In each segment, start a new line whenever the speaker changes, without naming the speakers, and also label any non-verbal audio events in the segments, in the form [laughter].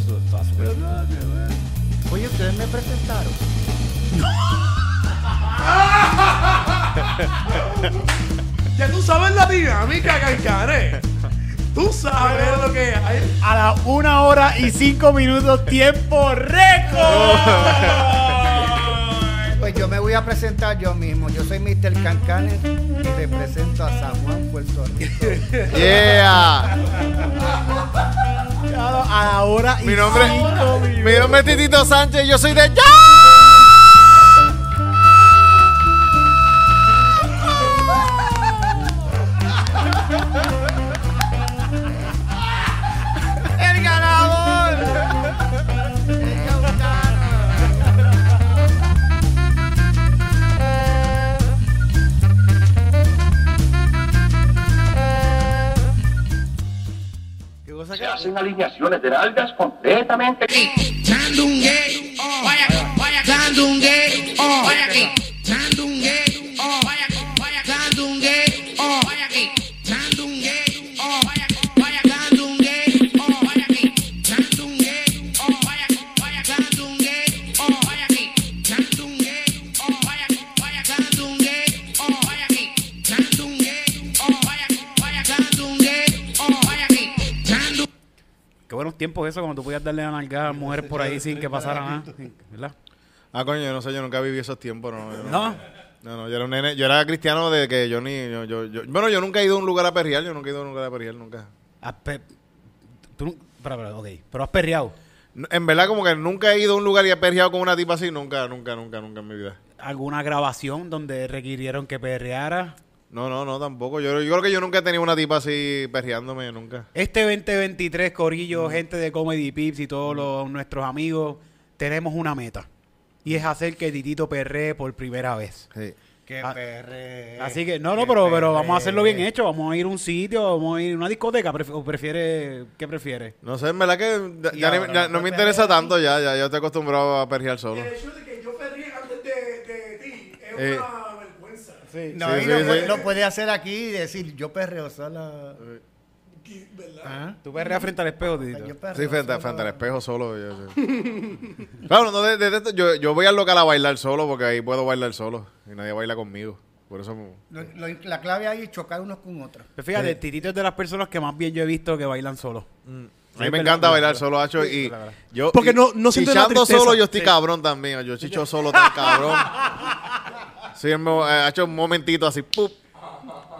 eso está súper-
Oye, ustedes me presentaron. [laughs]
Ya tú sabes la dinámica, Cancanes. Tú sabes lo que hay.
A la una hora y cinco minutos, tiempo récord.
Pues yo me voy a presentar yo mismo. Yo soy Mr. Cancanes y represento a San Juan, Puerto Rico.
Yeah.
A la hora y
Mi nombre,
cinco minutos.
mi nombre es Titito Sánchez. Yo soy de ya.
Alineaciones de nalgas completamente
tiempos eso, cuando tú podías darle a nalgar a mujeres por ahí sin que pasara nada. ¿Verdad?
Ah, coño, yo no sé, yo nunca viví esos tiempos, no. yo
No.
No, no, yo era un nene, yo era cristiano de que yo ni, yo, yo, yo- bueno, yo nunca he ido a un lugar a perrear, yo nunca he ido a un lugar a perrear, nunca.
Pe- tú nu- espera, espera, ok. Pero has perreado.
En verdad, como que nunca he ido a un lugar y he perreado con una tipa así, nunca, nunca, nunca, nunca en mi vida.
¿Alguna grabación donde requirieron que perreara?
No, no, no, tampoco. Yo, yo creo que yo nunca he tenido una tipa así perreándome, nunca.
Este 2023, Corillo, gente de Comedy Pips y todos los, nuestros amigos, tenemos una meta. Y es hacer que Titito perree por primera vez.
Sí.
Qué
Ah,
perre.
Así que, no, no, pero, pero vamos a hacerlo bien hecho. Vamos a ir a un sitio, vamos a ir a una discoteca. pref- ¿O prefiere, qué prefiere?
No sé, en verdad que ya-
Y
ya ni-
ahora
ya
no
no me interesa tanto ya, ya, ya estoy acostumbrado a perrear solo.
El hecho de que yo perdí antes de, de ti es
Eh.
una
No,
Sí,
y
sí,
lo,
sí.
puede- lo puede hacer aquí y decir, yo perreo sola. ¿Ah?
Tú perreas frente al espejo,
Sí, frente, frente al espejo solo. Yo, sí. [laughs] claro, no, de- de- de- yo, yo voy al local a bailar solo porque ahí puedo bailar solo y nadie baila conmigo. Por eso...
Lo- lo- la clave ahí es chocar unos con otros.
Pero fíjate, Titito es de las personas que más bien yo he visto que bailan solo.
A mí me
verdad,
encanta
verdad,
bailar
verdad.
solo, Hacho, y
verdad, verdad.
yo...
Porque
y-
no- no siento
chichando solo yo estoy cabrón también. Yo chicho solo tan cabrón. [laughs] Sí, me ha hecho un momentito así, ¡pup!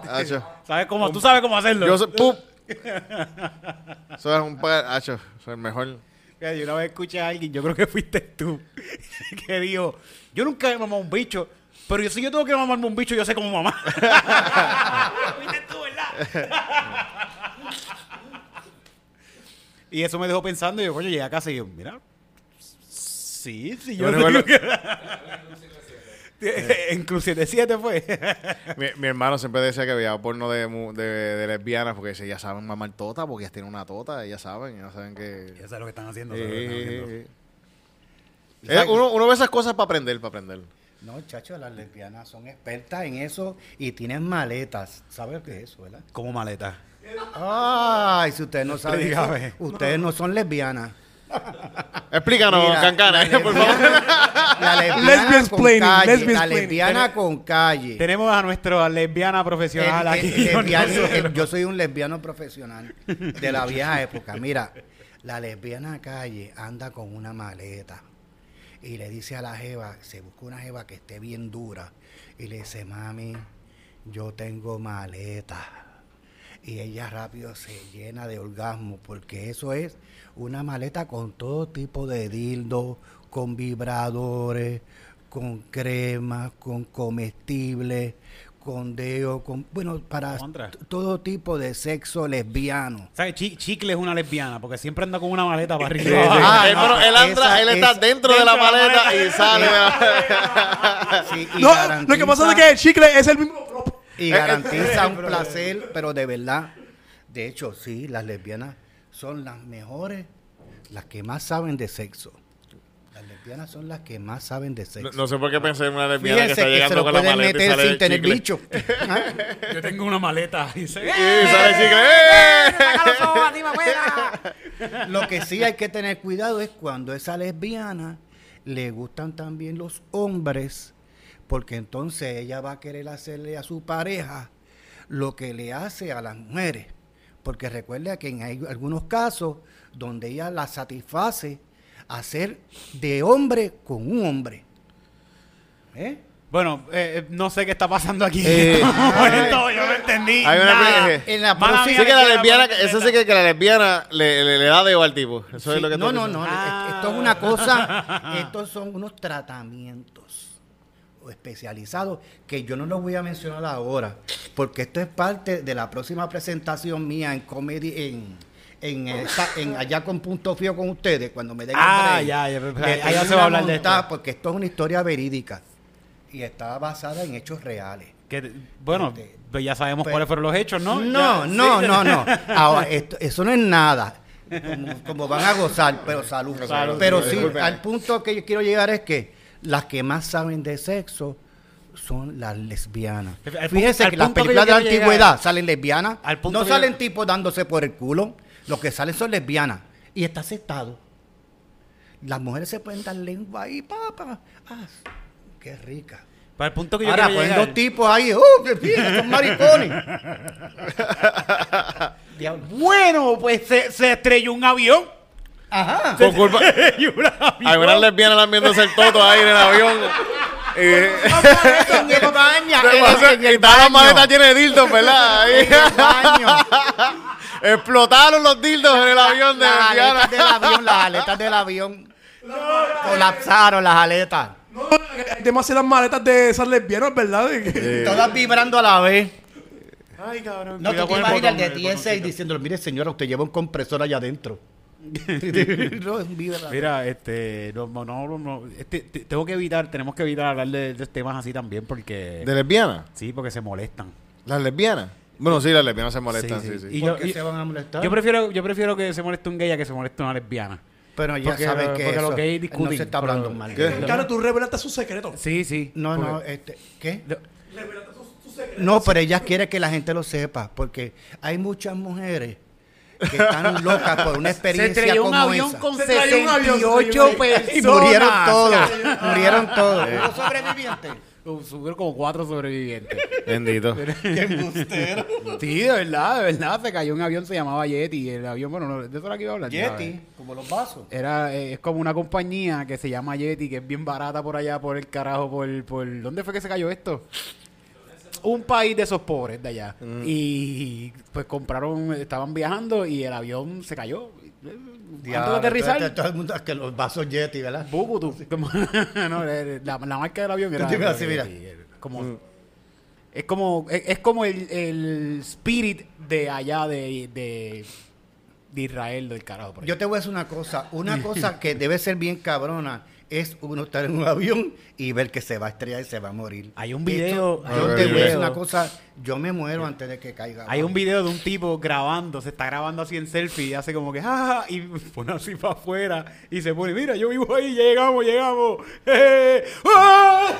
Hacho.
¿Sabes cómo? Tú sabes cómo hacerlo.
Yo soy, ¡pup! [laughs] Eso es un... pa- Hacho, soy el mejor.
Yo una vez escuché a alguien, yo creo que fuiste tú, [laughs] que dijo, yo nunca he mamado un bicho, pero yo, si yo tengo que mamarme un bicho, yo sé cómo mamar. [laughs] fuiste tú, ¿verdad? y eso me dejó pensando, y yo, coño, llegué a casa y yo, mira, sí, sí, yo
Yo
que... En Cruz 77 fue. [laughs]
Mi, mi hermano siempre decía que veía porno de, mu- de, de lesbianas porque dice, ya saben mamar tota porque ellas tienen una tota, ellas saben, ellas saben que...
Ya sabes lo que están haciendo.
Sí,
sabes lo que están
sí,
haciendo.
sí. Eh, uno, uno ve esas cosas para aprender, para aprender.
No, chacho, las lesbianas son expertas en eso y tienen maletas. ¿Sabes qué es eso, verdad?
Como maleta.
Ay, si ustedes no saben,
Dígame.
ustedes no son lesbianas.
Explícanos,
Mira,
Cancana, [laughs] por favor.
La [laughs] lesbiana con calle. La lesbiana con calle.
Tenemos a nuestra lesbiana profesional
El-
aquí.
el
con
lesbiano-
nosotros.
el- yo soy un lesbiano profesional de la vieja época. Mira, la lesbiana calle anda con una maleta y le dice a la jeva, se busca una jeva que esté bien dura y le dice, mami, yo tengo maleta. Y ella rápido se llena de orgasmo porque eso es una maleta con todo tipo de dildos, con vibradores, con cremas, con comestibles, con dedo, con bueno, para
Contra.
todo tipo de sexo lesbiano.
¿Sabes? Chi- Chicle es una lesbiana porque siempre anda con una maleta para arriba.
sí. [laughs]
Ah,
él,
no,
bueno, él
esa
entra- él está
es-
dentro, de la
dentro de la
maleta
maleta.
y sale. [laughs]
Sí, y
No, lo que pasa es que el chicle es el mismo.
y garantiza un placer, pero de verdad. De hecho, sí, las lesbianas son las mejores, las que más saben de sexo. Las lesbianas son las que más saben de
No,
sexo.
no sé por qué pensé en una lesbiana que está
que se lo
con la
pueden
maleta y
meter
sale
sin tener
chicle.
bicho. [laughs] Ah,
Yo tengo una maleta. Y se...
Y sale chicle. ¡eh!
¡Saca los ojos a ti, me puede! [laughs]
Lo que sí hay que tener cuidado es cuando esa lesbiana le gustan también los hombres, porque entonces ella va a querer hacerle a su pareja lo que le hace a las mujeres. Porque recuerda que en hay algunos casos donde ella la satisface hacer de hombre con un hombre. ¿Eh?
Bueno, eh, no sé qué está pasando aquí.
Eh, [laughs]
momento, yo no entendí.
Hay una
nada.
pe-
En la
Mala mía,
Sí que la
lesbiana,
eso sí que, que la lesbiana le, le, le da al tipo. Eso es lo que
no,
tú
no,
dices.
no.
Ah.
es- Esto es una cosa. [laughs] Estos son unos tratamientos especializados que yo no los voy a mencionar ahora, porque esto es parte de la próxima presentación mía en comedy en en, esta- en allá con punto frío con ustedes cuando me den
Ah,
break.
ya, ya, allá
tengo
se va a hablar de esto.
porque esto es una historia verídica y está basada en hechos reales.
Que, bueno,
Este,
pues ya sabemos
pues-
cuáles fueron los hechos, ¿no?
No,
Ya,
no,
sí.
no, no. [laughs] Ahora, esto- eso no es nada. Como, como van a gozar, pero salud.
Salud,
pero
sí,
sí,
disculpen.
al punto que yo quiero llegar es que las que más saben de sexo son las lesbianas. Fíjense que las
que
películas de la antigüedad
llegar-
salen lesbianas. No
que
salen tipos dándose por el culo. Lo que salen son lesbianas. Y está aceptado. Las mujeres se pueden dar lengua ahí, papá. Ah, qué rica.
Para el punto que yo
Ahora
quiero
ponen
llegar-
dos tipos ahí, ¡uh! qué bien, son maricones! [laughs] Diablo.
Bueno, pues se, se estrelló un avión.
Ajá.
Por culpa. [laughs]
estrelló un avión.
Algunas lesbianas las viéndose el toto ahí en el avión. [laughs] Y,
en el baño. En- el
y todas las
baño.
maletas llenas de dildos, ¿verdad? Ahí.
En el baño.
Explotaron los dildos en el avión de
Las aletas del avión, las aletas del avión. Colapsaron las aletas.
No, hay demasiadas maletas de esas lesbianas, ¿verdad?
Todas vibrando a la vez.
Ay, cabrón.
No, tú te imaginas de 16 diciéndole, mire señora, usted lleva un compresor allá adentro. [laughs] no, es un vibra-
Mira, este, no, no, no, no, este, te- tengo que evitar, tenemos que evitar hablar de, de temas así también porque,
¿De lesbianas?
sí, porque se molestan.
¿Las lesbianas? Bueno, sí, las lesbianas se molestan,
Sí,
sí,
sí.
sí.
Y
¿Por
yo-
qué
y-
se van a molestar?
Yo prefiero, yo prefiero que se moleste un gay a que se moleste una lesbiana.
Pero ya
porque-
saben que
porque
eso
los gays
no
discuten,
se está
pero-
hablando mal.
¿Qué?
Cara, tú revelaste su secreto.
Sí, sí.
No, no, este, ¿qué?
Lo-
No, pero ella quiere que la gente lo sepa, porque hay muchas mujeres que están [laughs] locas por una experiencia
estrelló un
como
avión
esa.
con
Se trayó un avión, se
68
trayó un
personas.
Y murieron todos, murieron todos. ¿Hubo sobrevivientes?
Subieron como cuatro sobrevivientes. [laughs]
Bendito.
Sí, de verdad, de verdad. Se cayó un avión, se llamaba Yeti. El avión, bueno, no, de eso era que iba a hablar. ¿sabes?
Yeti, como los vasos.
Era, eh, es como una compañía que se llama Yeti, que es bien barata por allá, por el carajo, por, por... ¿Dónde fue que se cayó esto? Un país de esos pobres de allá. Y pues compraron, estaban viajando y el avión se cayó. Antes de
Diablo,
aterrizar,
todo- todo el mundo que los vasos Yeti, ¿verdad?
Bubutu. Como- [laughs] no, eh, la, la marca del avión era...
Tú así, mira.
Eh, Como, Es como, es, es como el, el spirit de allá de, de, de Israel, del carajo. por.
Yo te voy a decir una cosa, una [laughs] cosa que debe ser bien cabrona es uno estar en un avión y ver que se va a estrellar y se va a morir.
Hay un video-
Esto-
hay
yo
un
te
video.
una cosa, yo me muero antes de que caiga.
Hay un video de un tipo grabando, se está grabando así en selfie y hace como que, ¡ah! Y [laughs] pone así para afuera y se pone, mira, yo vivo ahí, llegamos, llegamos. [laughs] ¡Eh! ¡Ah!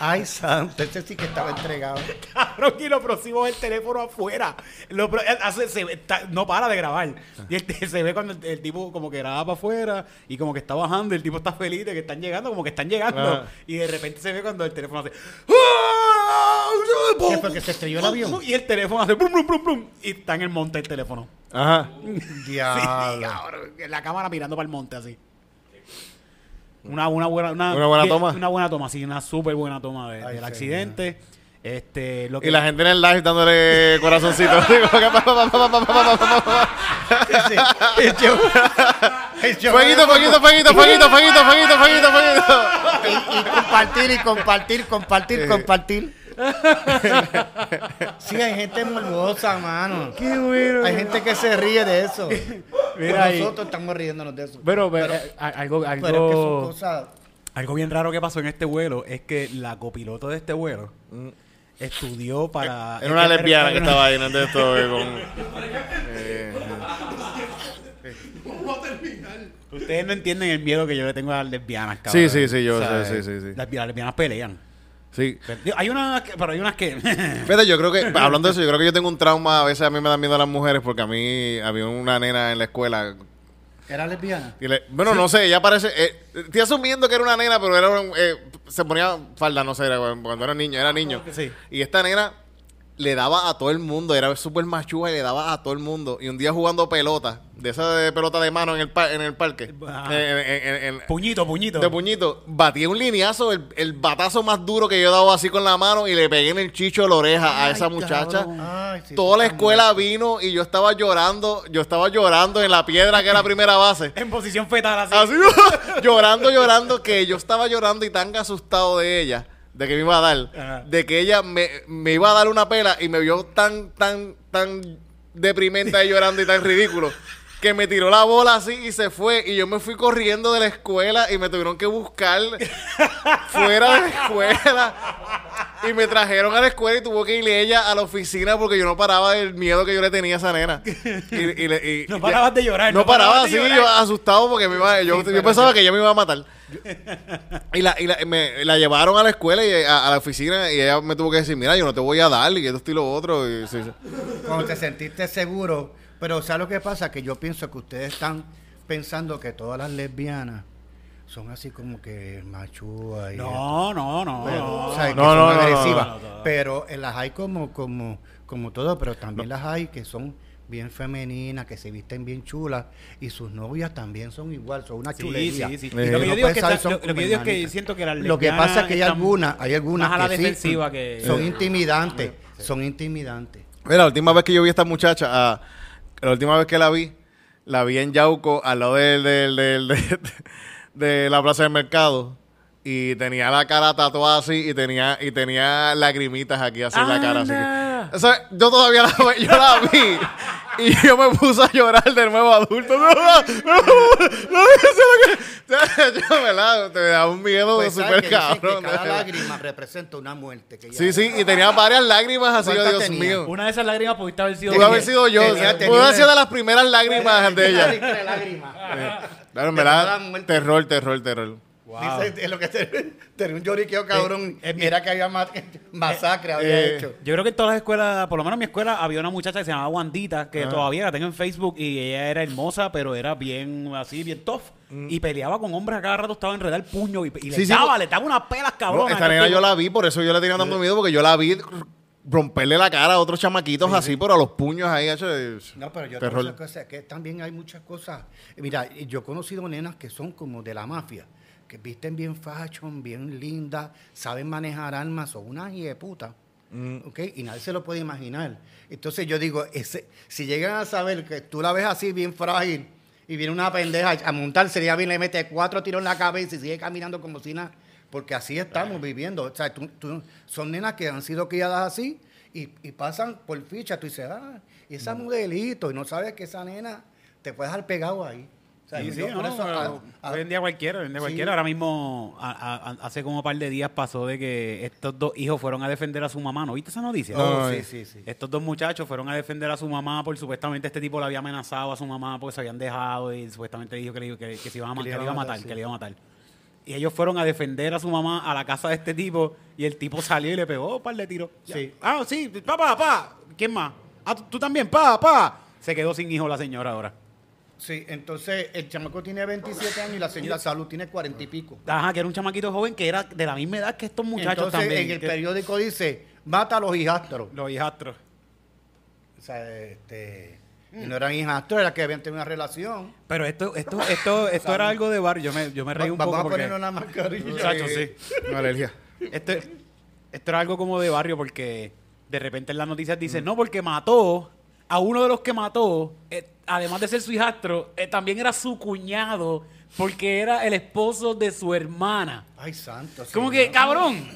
Ay, santo, ese sí que estaba entregado. [laughs]
Cabrón, y lo próximo es el teléfono afuera. Lo pro- él hace- se ve- está- no para de grabar. Y el- [laughs] se ve cuando el, el tipo como que graba para afuera y como que está bajando, el tipo está feliz de que están llegando, como que están llegando.
Ajá.
Y de repente se ve cuando el teléfono hace. ¡Ah!
¿Qué fue, que se estrelló el avión?
Y el teléfono hace. Brum, brum, brum, brum, y está en el monte el teléfono.
Ajá. [laughs]
Sí,
Diablo.
cabrón, la cámara mirando para el monte así. Una, una buena, una,
una buena
que,
toma.
Una buena toma, sí, una súper buena toma de,
Ay,
del
sí,
accidente. Mira. Este, lo que...
Y la gente en el live dándole corazoncito. [laughs] Fueguito, fueguito, fueguito, fueguito, fueguito, fueguito, fueguito,
Y, compartir, y compartir, compartir, eh. compartir. [laughs] Sí, hay gente morbosa, mano.
Qué bueno.
Hay gente que se ríe de eso.
Mira ahí.
Nosotros estamos riéndonos de eso.
Pero, pero, eh, a- algo, algo,
Pero es que son cosas.
algo bien raro que pasó en este vuelo es que la copiloto de este vuelo estudió para.
Era una lesbiana que estaba ahí, no de esto, eh, con... eh,
Vamos a terminar.
Ustedes no entienden el miedo que yo le tengo a las lesbianas, cabrón.
Sí, sí, sí, yo
O sea,
sé, sí, sí, sí.
Las, las lesbianas pelean.
Sí.
Hay unas que, pero hay unas que... [laughs]
Fíjate, yo creo que, hablando de eso, yo creo que yo tengo un trauma. A veces a mí me dan miedo las mujeres porque a mí había una nena en la escuela.
¿Era lesbiana?
y le- bueno, no sé, ella parece. eh, estoy asumiendo que era una nena, pero era un- eh, se ponía falda, no sé, era cuando era niño, era niño.
Sí.
Y esta nena le daba a todo el mundo, era súper machuga y le daba a todo el mundo. Y un día jugando pelota, de esa de pelota de mano en el, pa- en el parque,
Ajá.
en- en- en-
puñito, puñito.
de puñito, batí un lineazo, el, el batazo más duro que yo he dado así con la mano y le pegué en el chicho de la oreja a esa muchacha.
Ay, sí,
Toda la escuela
muerto.
vino y yo estaba llorando, yo estaba llorando en la piedra que era primera base. [laughs]
En posición fetal así.
Así, [laughs] llorando, llorando, que yo estaba llorando y tan asustado de ella, de que me iba a dar,
Ajá.
de que ella me, me iba a dar una pela y me vio tan, tan, tan deprimente ahí llorando y tan ridículo. Que me tiró la bola así y se fue. Y yo me fui corriendo de la escuela y me tuvieron que buscar fuera de la escuela. Y me trajeron a la escuela y tuvo que ir ella a la oficina porque yo no paraba del miedo que yo le tenía a esa nena. Y, y le- y-
No parabas de llorar.
no, paraba
parabas
así, yo asustado porque me iba, yo, yo pensaba que ella me iba a matar. [laughs] y la, y la, me- la llevaron a la escuela y a, a la oficina y ella me tuvo que decir, mira, yo no te voy a dar y esto y lo otro. Y, sí, sí.
Cuando te sentiste seguro. Pero ¿sabes lo que pasa? Que yo pienso que ustedes están pensando que todas las lesbianas son así como que machúas y
No, no, no.
Pero,
no.
o sea, que
No,
son
no, no, no,
agresivas.
no, no, no.
Pero eh, las hay como, como, como todo, pero también las hay que son bien femeninas, que se visten bien chulas, y sus novias también son igual, son una
Sí,
chulería.
sí, sí.
Eh,
Lo que yo
no
digo es que, está-
son
lo, lo que yo digo es que siento que las
Lo que pasa es que hay algunas, hay algunas
la
que sí,
que...
son intimidantes, son intimidantes.
Mira, la última vez que yo vi a esta muchacha, ah, la última vez que la vi, la vi en Yauco, al lado del, del- del- de, de la plaza del mercado. Y tenía la cara tatuada así y tenía, y tenía lagrimitas aquí así en la cara. Así que- o sea, yo todavía la, [laughs] yo la vi y yo me puse a llorar de nuevo adulto. No, no, no, no, yo me la, te da un miedo
Pues, ¿sabes
súper
que dicen que
cabrón.
cada lágrima representa una muerte.
Sí, sí, y tenía varias lágrimas así, yo,
¿Cuántas
Dios
tenía?
mío.
Una de esas lágrimas pudiste haber sido...
Pudo haber sido yo. Pudo haber sido
una-
de las primeras lágrimas de ella. Claro,
De
terror, terror, terror.
Wow.
Dice, es lo que te, tenía un lloriqueo cabrón.
eh,
y era que había ma- masacre, había
eh,
hecho.
Yo creo que en todas las escuelas, por lo menos en mi escuela, había una muchacha que se llamaba Wandita, que todavía la tengo en Facebook, y ella era hermosa, pero era bien así, bien tough. Y peleaba con hombres a cada rato, estaba enredada el puño y, y le
Sí,
daba,
no-
le daba unas pelas
No,
cabronas.
esta nena yo la vi, por eso yo le tenía tanto miedo, porque yo la vi romperle la cara a otros chamaquitos así, pero a los puños ahí, hecho,
No, pero yo tengo esa cosa, que también hay muchas cosas. Mira, yo he conocido nenas que son como de la mafia, que visten bien fashion, bien lindas, saben manejar armas, son unas de puta. ¿ok? Y nadie se lo puede imaginar. Entonces yo digo, ese, si llegan a saber que tú la ves así bien frágil y viene una pendeja a montarse, ya bien le mete cuatro tiros en la cabeza y sigue caminando como si nada, porque así estamos viviendo. O sea, tú- tú- son nenas que han sido criadas así y, y pasan por ficha. Tú dices, ah, y esa modelito, y no sabes que esa nena te puede dejar pegado ahí. O sea,
Sí, sí,
yo
no,
eso, ah,
hoy en día cualquiera, hoy en día
Sí.
cualquiera. Ahora mismo, a- a- a- hace como un par de días pasó de que estos dos hijos fueron a defender a su mamá. ¿No viste esa noticia?
Oh, sí, sí, sí.
Estos dos muchachos fueron a defender a su mamá por supuestamente este tipo le había amenazado a su mamá porque se habían dejado y supuestamente dijo que, le- que- que se iba a,
Que le
iba a
a
matar, que le iba a matar. Y ellos fueron a defender a su mamá a la casa de este tipo y el tipo salió y le pegó un par de tiros.
Sí.
Ah, sí, papá, papá. ¿Quién más? Ah, ¿tú, también, pa, pa. Se quedó sin hijo la señora ahora.
Sí, entonces el chamaco tiene 27 años y la señora Salud tiene 40 y pico.
Ajá, que era un chamaquito joven que era de la misma edad que estos muchachos
Entonces
también.
en el
que-
periódico dice, mata a los hijastros.
Los hijastros.
O sea, este, y no eran hijastros, era que habían tenido una relación.
Pero esto, esto, esto, [laughs] esto era algo de barrio. Yo me, yo me reí un
Vamos
poco
a
porque...
ponernos una mascarilla.
Muchachos, sí.
Una alergia.
Esto, esto era algo como de barrio porque de repente en las noticias dicen, no, porque mató a uno de los que mató, eh, además de ser su hijastro, eh, también era su cuñado porque era el esposo de su hermana.
Ay, santo.
Como
señor.
que, cabrón,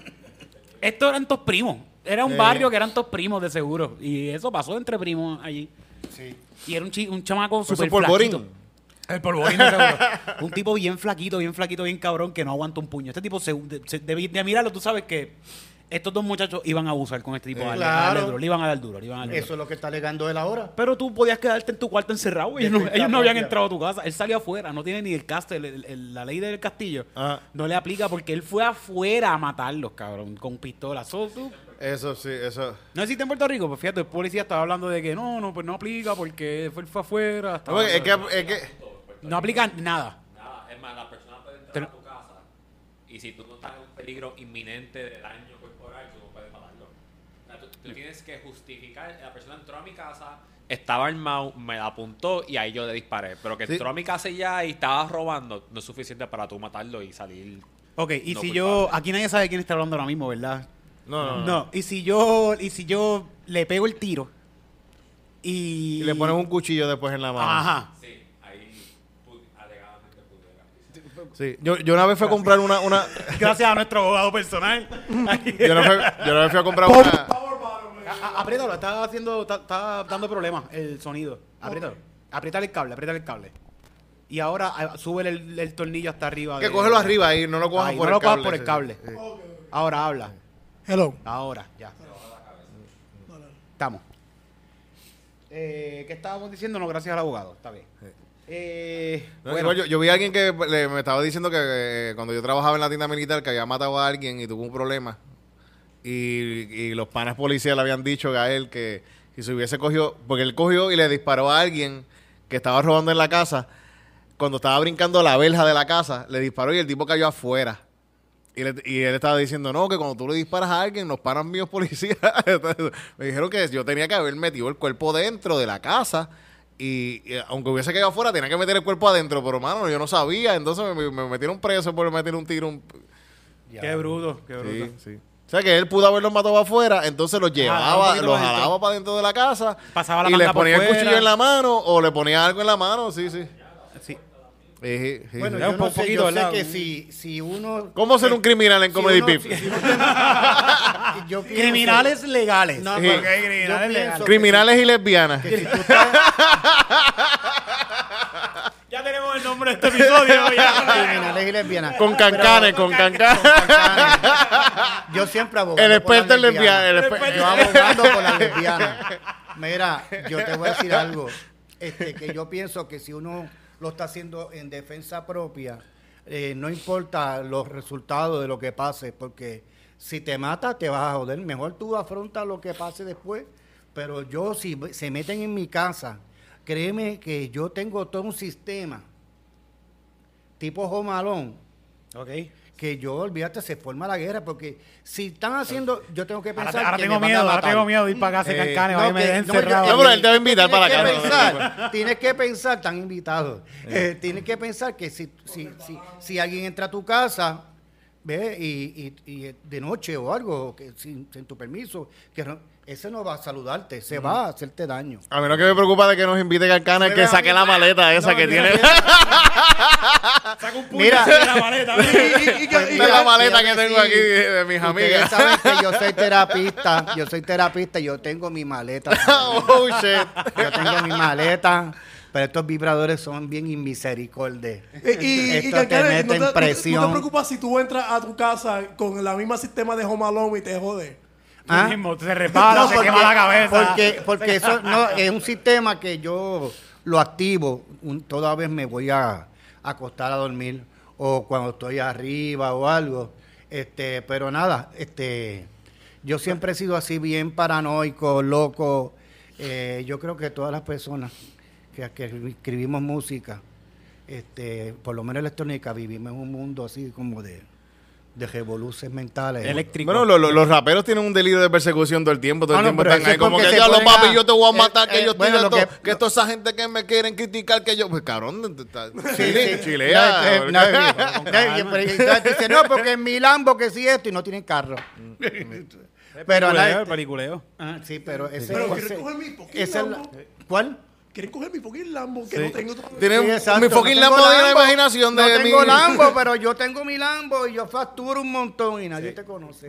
estos eran todos primos. Era un barrio que eran todos primos de seguro. Y eso pasó entre primos allí.
Sí.
Y era un, chi- un chamaco súper flaquito. El polvorín de seguro. [laughs] un tipo bien flaquito, bien flaquito, bien cabrón, que no aguanta un puño. Este tipo, se, se- de, de mirarlo, tú sabes que estos dos muchachos iban a abusar con este tipo.
Claro.
darle duro, le iban a dar duro, le iban a dar duro.
Eso es lo que está alegando él ahora.
Pero tú podías quedarte en tu cuarto encerrado. Ellos no, ellos no habían entrado a tu casa. Él salió afuera. No tiene ni el castle. el- el- la ley del castillo
Ajá.
no le aplica porque él fue afuera a matarlos, cabrón, con. So, tú-
Eso sí, eso.
no existe en Puerto Rico. Pues fíjate, el policía estaba hablando de que no, no, pues no aplica porque fue, él fue afuera. estaba-
No, es que, es que
no aplica nada.
Nada, es más, la persona puede entrar a tu casa y si tú no estás en un peligro inminente de daño corporal, tú no puedes matarlo. O sea, tú, tienes que justificar, la persona entró a mi casa, estaba armado, me apuntó y ahí yo le disparé. Pero que
Sí.
entró a mi casa y ya y estaba robando, no es suficiente para tú matarlo y salir.
Ok, y
No
si
culpable.
yo. Aquí nadie sabe quién está hablando ahora mismo, ¿verdad?
no, no, no.
No, y si yo. Y si yo le pego el tiro. Y.
Y le pones un cuchillo después en la mano.
Ajá.
Sí, ahí alegadamente.
Sí. Yo, yo una vez fui a comprar una, una [laughs]
Gracias a nuestro abogado personal.
yo, una vez, yo una vez fui a comprar una
A- Apriétalo, está haciendo, está, está dando problemas el sonido. Apriétalo. Apriétale el cable, apriétale el cable. Y ahora ah, sube el, el tornillo hasta arriba.
que
de-
cógelo arriba ahí, no lo cojas
Ahí,
por
no
el
lo cojas
cable.
por el cable.
sí.
Ahora habla.
Hello.
Ahora, ya. Estamos. Eh, ¿Qué estábamos diciendo? No, gracias al abogado. Está bien. Eh,
No,
bueno,
igual yo, yo vi a alguien que le- me estaba diciendo que eh, cuando yo trabajaba en la tienda militar que había matado a alguien y tuvo un problema. Y, y los panes policías le habían dicho a él que si se hubiese cogido, porque él cogió y le disparó a alguien que estaba robando en la casa, cuando estaba brincando la verja de la casa, le disparó y el tipo cayó afuera. Y, le- y él estaba diciendo, no, que cuando tú le disparas a alguien, nos paran míos policías. [laughs] Me dijeron que yo tenía que haber metido el cuerpo dentro de la casa. Y, y aunque hubiese quedado afuera, tenía que meter el cuerpo adentro. Pero, mano, yo no sabía. Entonces me, me metieron preso por meter un tiro. un-
qué bruto, qué bruto.
Sí, sí. O sea que él pudo haberlos matado afuera, entonces los llevaba, los jalaba para dentro de la casa.
Pasaba la
y le ponía el cuchillo en la mano o le ponía algo en la mano. Sí, sí.
Sí.
Sí, sí, sí.
Bueno, yo
un
no sé,
poquito,
yo que si, si uno...
¿Cómo ser un criminal en
si
Comedy Pip?
si- si [laughs]
Criminales legales.
No,
Sí.
porque
Ok, criminales legales.
que
Criminales y lesbianas.
que si tú estás- [laughs]
nombre de este episodio.
criminales y lesbianas.
Con cancanes, con cancanes.
Yo siempre abogando
El experto en lesbianas. el exper-
Yo abogando por las lesbianas. Mira, yo te voy a decir algo. Este, que yo pienso que si uno lo está haciendo en defensa propia, eh, no importa los resultados de lo que pase, porque si te mata, te vas a joder. Mejor tú afrontas lo que pase después. Pero yo, si se meten en mi casa, créeme que yo tengo todo un sistema tipo Jomalón
Ok.
que yo, olvídate, se forma la guerra, porque si están haciendo, yo tengo que
Ahora,
pensar
ahora
que
tengo
me van a
miedo, ahora tengo miedo de ir para casa de
Eh, no,
me dejen
no, yo-
encerrado.
No, pero él te va a invitar
Tienes
para
que
acá.
pensar, tienes que pensar, están invitados. Eh, tienes que pensar que si, si, si, si alguien entra a tu casa, ve, y, y, y de noche o algo, que sin, sin tu permiso, que no- ese no va a saludarte, se va a hacerte daño.
A mí lo que me preocupa de que nos invite Carcana es que saque la maleta esa
No,
que
mira,
tiene.
Saca un
Mira.
puño de la maleta. mira. [laughs]
Y- y- y- y-
la maleta que tengo
sí.
aquí de, mis
Ustedes
amigas.
saben que yo soy [laughs] terapista, yo soy terapista, yo tengo mi maleta. [laughs]
oh, shit.
Yo tengo mi maleta, pero estos vibradores son bien inmisericordes.
Y, y, y
Esto te
Cancanes,
mete
¿no te,
presión.
¿No te preocupas si tú entras a tu casa con el mismo sistema de Home Alone y te jode?
¿Ah?
mismo, se resbala,
No,
se quema la cabeza.
Porque, porque eso no, [laughs] es un sistema que yo lo activo un- toda vez me voy a, a acostar a dormir o cuando estoy arriba o algo. Este, pero nada, este, yo siempre he sido así bien paranoico, loco. Eh, yo creo que todas las personas que, que escribimos música, este, por lo menos electrónica, vivimos en un mundo así como de, de revoluciones mentales.
Eléctrico.
Bueno, lo- lo- los raperos tienen un delirio de persecución todo el tiempo. Todo el
Ah,
tiempo
pero
están ahí
es
como que ya los papi,
a-
yo te voy a
eh,
matar, que
eh,
yo
bueno,
estoy esto,
que-
que, toda esa gente que me quieren criticar, que yo, pues cabrón, chile- chilea.
Pero dice, no, porque en mi Lambo que sí esto y no tienen carro. pero
Peliculeo,
nada,
el peliculeo.
ah, sí, pero ese,
Pero
ese-
quieren coger mi Lambo.
¿Cuál?
Quieren coger mi fucking Lambo que no tengo todavía.
Tiene
Sí, exacto,
mi
no
fucking Lambo de la imaginación
no
de
tengo
mi...
Lambo, [laughs] pero yo tengo mi Lambo y yo facturo un montón y nadie te conoce.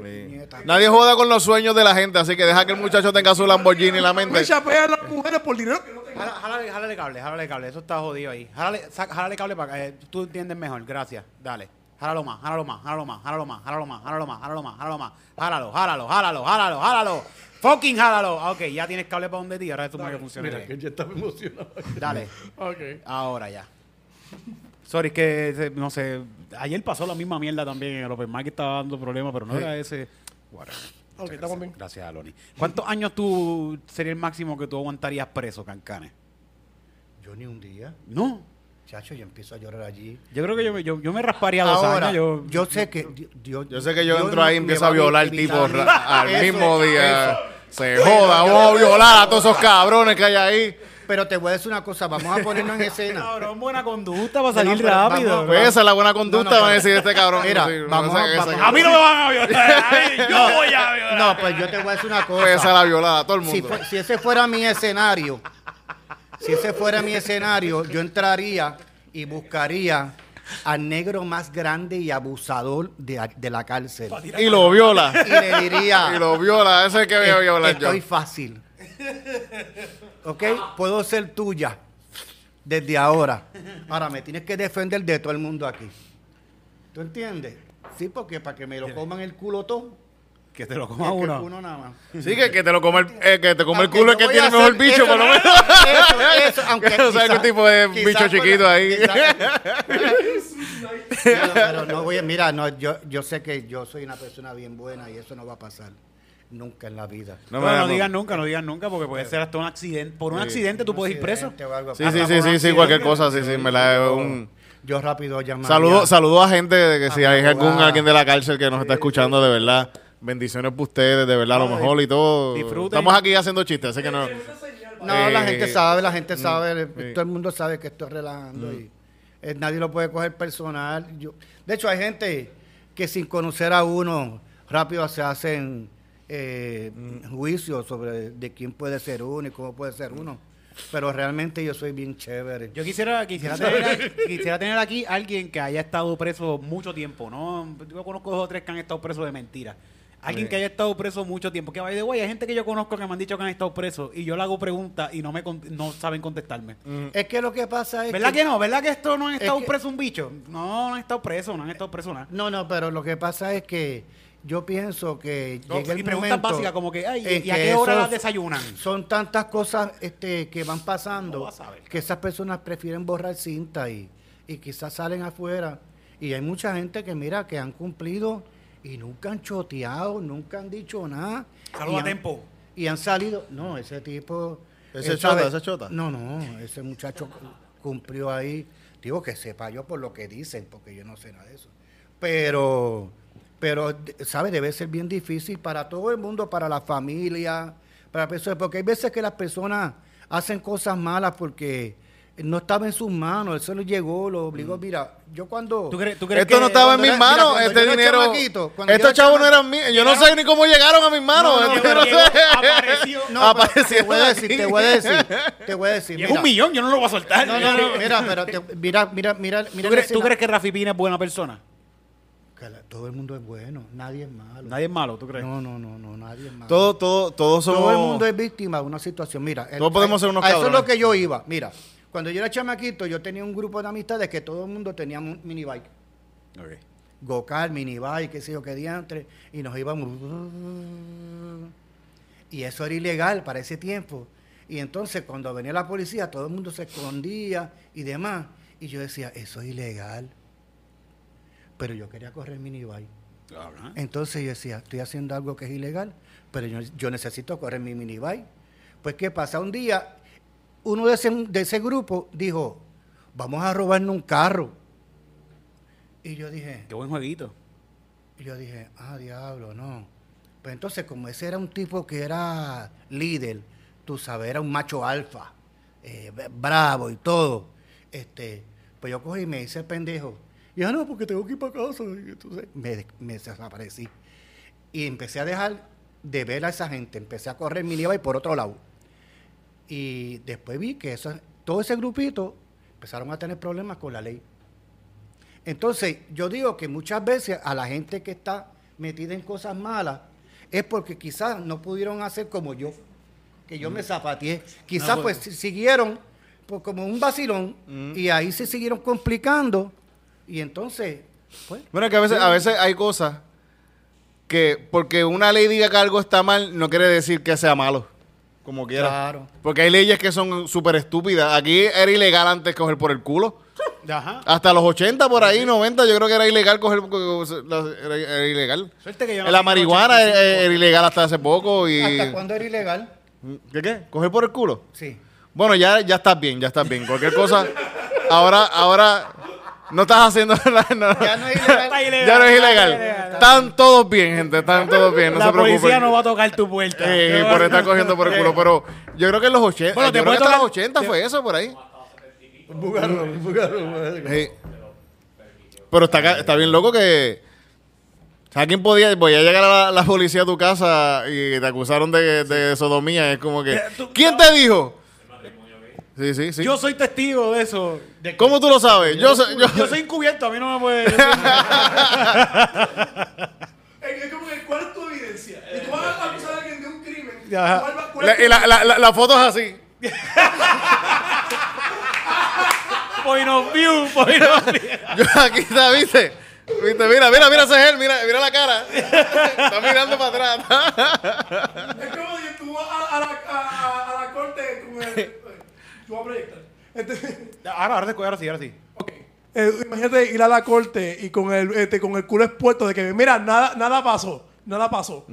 Nadie joda con los sueños de la gente, así que deja que el muchacho tenga su Lamborghini en la mente.
Me chapean las mujeres por dinero que no tengo.
Jala- Jálale, jálale cable, jálale cable. Eso está jodido ahí. Jálale, jálale cable para acá. eh, tú entiendes mejor. Gracias. Dale. Jálalo más, jálalo más, jálalo más, jálalo más, jálalo más, jálalo más, jálalo más, jálalo más. Jálalo, jálalo, jálalo, jálalo, jálalo. Fucking jálalo. Ah, Ok, ya tienes cable para donde ti, ahora es tu que funciona.
Mira, que ya estaba emocionado.
Dale,
ok.
ahora ya. Sorry, es que no sé. Ayer pasó la misma mierda también en el Open Mic, estaba dando problemas, pero no era ese. Whatever.
Ok, estamos bien.
Gracias, Aloni. ¿Cuántos años tú sería el máximo que tú aguantarías preso, Cancane?
Yo ni un día.
No.
Chacho, yo empiezo a llorar allí.
Yo creo que yo, me- yo, yo me rasparía dos
Ahora,
años. Yo,
yo, sé que... Yo,
Yo sé que yo entro ahí y empiezo a violar
evitar-
tipo ra- al [laughs] mismo día.
eso.
Se joda, vamos a violar a todos esos cabrones que hay ahí.
Pero te voy a decir una cosa, vamos a ponernos en [laughs] escena.
Cabrón, buena conducta para salir rápido.
vamos-
Pues esa es la buena conducta,
No, no,
van a decir este cabrón.
Mira,
Sí,
vamos a- vamos-.
A mí no me van a violar. [laughs] a mí, yo voy a violar.
No, pues yo te voy a decir una
Pues esa es
cosa.
la violada a todo el
Si,
mundo.
fue- si ese fuera mi escenario, si ese fuera mi escenario, yo entraría y buscaría al negro más grande y abusador de, de la cárcel.
Y lo viola.
Y le diría... [laughs]
Y lo viola. Ese que voy a violar yo.
Estoy fácil. ¿Ok? Puedo ser tuya desde ahora. Ahora me tienes que defender de todo el mundo aquí. ¿Tú entiendes? Sí, porque para que me lo coman el culo todo.
Que te lo
es
coma
que
uno.
uno nada más.
Sí, que, que te lo come el, eh, que te come el culo
yo
el que tiene mejor bicho, por lo
no-
menos. [laughs]
Eso, eso, [laughs] aunque
O sea,
quizá-
qué tipo de bicho chiquito ahí.
pero, [laughs] pero no voy a, mira, no, yo, yo sé que yo soy una persona bien buena y eso no va a pasar nunca en la vida.
No
No,
me
no,
no.
digan nunca, no digan nunca, porque puede ser hasta un accidente. Por un accidente tú puedes ir preso.
Sí, sí, sí, sí, sí, cualquier cosa, sí, sí, me la es un...
Yo rápido llamaría.
Saludo, saludo a gente de que si hay algún alguien de la cárcel que nos está escuchando, de verdad, bendiciones para ustedes, de verdad, a lo mejor y todo.
disfruten.
Estamos aquí haciendo chistes, así que no.
No, la
Eh,
gente sabe, la gente sabe,
sí.
todo el mundo sabe que estoy relajando y eh, nadie lo puede coger personal. Yo, de hecho, hay gente que sin conocer a uno rápido se hacen eh, juicios sobre de quién puede ser uno y cómo puede ser uno. Pero realmente yo soy bien chévere.
Yo quisiera, quisiera, tener, [laughs] quisiera tener aquí alguien que haya estado preso mucho tiempo, ¿no? Yo conozco dos o tres que han estado presos de mentira. Alguien que haya estado preso mucho tiempo. Que vaya de güey, hay gente que yo conozco que me han dicho que han estado presos y yo le hago preguntas y no me con- no saben contestarme.
Es que lo que pasa es
¿Verdad que, no? ¿Verdad que esto no han
Es
estado
que-
preso un bicho? No, no han estado presos, no han estado presos nada.
No, no, pero lo que pasa es que yo pienso que
No,
llega el
y preguntas
momento
básicas como que, ay,
en
¿y a
que
qué hora
esos
las desayunan?
Son tantas cosas este, que van
No
pasando
vas a ver,
que esas personas prefieren borrar cinta y, y quizás salen afuera. Y hay mucha gente que mira que han cumplido y nunca han choteado, nunca han dicho nada.
Saludos
Y
a
han-
Tempo.
Y han salido, no, ese tipo...
¿Ese chota, ese chota?
No, no, ese muchacho cu- cumplió ahí. Digo que sepa yo por lo que dicen, porque yo no sé nada de eso. Pero, pero, de- ¿sabe? Debe ser bien difícil para todo el mundo, para la familia, para personas, porque hay veces que las personas hacen cosas malas porque no estaba en sus manos, él solo llegó, lo obligó. Mira, yo cuando...
¿Tú crees, tú crees
Esto
que
no estaba en mis
mira,
manos, este dinero. Estos chavos no eran míos. Yo no sé ni cómo llegaron a mis manos.
No, no,
pero
no
llegó, apareció.
No, [laughs]
Aparecieron
te voy a decir, te voy a decir, [laughs] te voy a decir. Mira.
un millón, yo no lo voy a soltar.
No, no, no, [laughs] mira, pero te- mira, mira, mira,
¿Tú
mira.
crees, tú crees que Rafi Pina es buena persona?
Todo el mundo es bueno, nadie es malo.
Nadie es malo, ¿tú crees?
No, no, no, no, nadie es malo.
Todo, todo, todos somos.
Todo el mundo es víctima de una situación. Mira, el-
Todos podemos ser unos
a Eso es
cabrones.
lo que yo iba. Mira, cuando yo era chamaquito, yo tenía un grupo de amistades que todo el mundo tenía un mini bike.
Ok.
Go-kart, mini bike, qué sé yo, qué diantre. Y nos íbamos. Y eso era ilegal para ese tiempo. Y entonces, cuando venía la policía, todo el mundo se escondía y demás. Y yo decía, eso es ilegal. Pero yo quería correr mini bike. Entonces yo decía, estoy haciendo algo que es ilegal, pero yo, yo necesito correr mi mini bike. Pues, ¿qué pasa? Un día, uno de ese, de ese grupo dijo, vamos a robarnos un carro. Y yo dije,
Qué buen jueguito.
y yo dije, ah, diablo, no. Pues entonces, como ese era un tipo que era líder, tú sabes, era un macho alfa, eh, bravo y todo, este, pues yo cogí y me hice pendejo. Y yo, no, porque tengo que ir para casa. Y entonces me, me desaparecí. Y empecé a dejar de ver a esa gente, empecé a correr mi y por otro lado. Y después vi que todo ese grupito empezaron a tener problemas con la ley. Entonces, yo digo que muchas veces a la gente que está metida en cosas malas es porque quizás no pudieron hacer como yo, que yo me zapateé. Quizás
No,
pues
pues-
si- siguieron pues, como un vacilón y ahí se siguieron complicando y entonces
Bueno, que a veces, a veces hay cosas que porque una ley diga que algo está mal, no quiere decir que sea malo. Como quiera.
Claro.
Porque hay leyes que son súper estúpidas. Aquí era ilegal antes coger por el culo.
Ajá.
Hasta los 80 por ahí, 90, yo creo que era ilegal coger. Era, era ilegal.
Suerte que yo no
La marihuana era,
85.
era ilegal hasta hace poco. y
¿Hasta cuándo era ilegal?
¿Qué qué? ¿Coger por el culo?
Sí.
Bueno, ya, ya estás bien, ya estás bien. Cualquier cosa. Ahora, ahora. No estás haciendo [laughs] nada. no.
Ya no es ilegal.
Está ilegal,
Ya no es
está
ilegal.
ilegal.
Están todos bien, gente. Están todos bien. No
la
se preocupen.
policía no va a tocar tu puerta.
Eh,
No
por estar cogiendo por el culo. Pero yo creo que en los 80.
Bueno,
yo
te
creo que hasta los 80
te-
fue eso por ahí. Sí. Pero está, está bien loco que. ¿Sabes quién podía? Voy a llegar a la, la policía a tu casa y te acusaron de, de sodomía. Es como que. ¿Quién te dijo? Sí, sí, sí.
Yo soy testigo de eso. De-
¿Cómo tú lo sabes? Yo, soy- yo,
Yo soy encubierto, a mí no me puede. [laughs] [laughs]
Es como que, ¿cuál es tu evidencia? Y tú vas a acusar a alguien de un crimen.
Ajá.
¿Cuál va- cuál
La, la, la, la- la foto es así. [laughs]
point of view, point of view.
Yo aquí está, ¿viste? ¿Viste? Mira, mira, mira ese gel, mira, mira la cara. Está mirando para atrás.
Es como si tú vas a, a la, a, a- a la corte con el. Tú vas a proyectar. Este,
Ahora, ahora, ahora sí, ahora sí.
eh, imagínate ir a la corte y con el, este, con el culo expuesto de que, mira, nada, nada pasó. Nada pasó.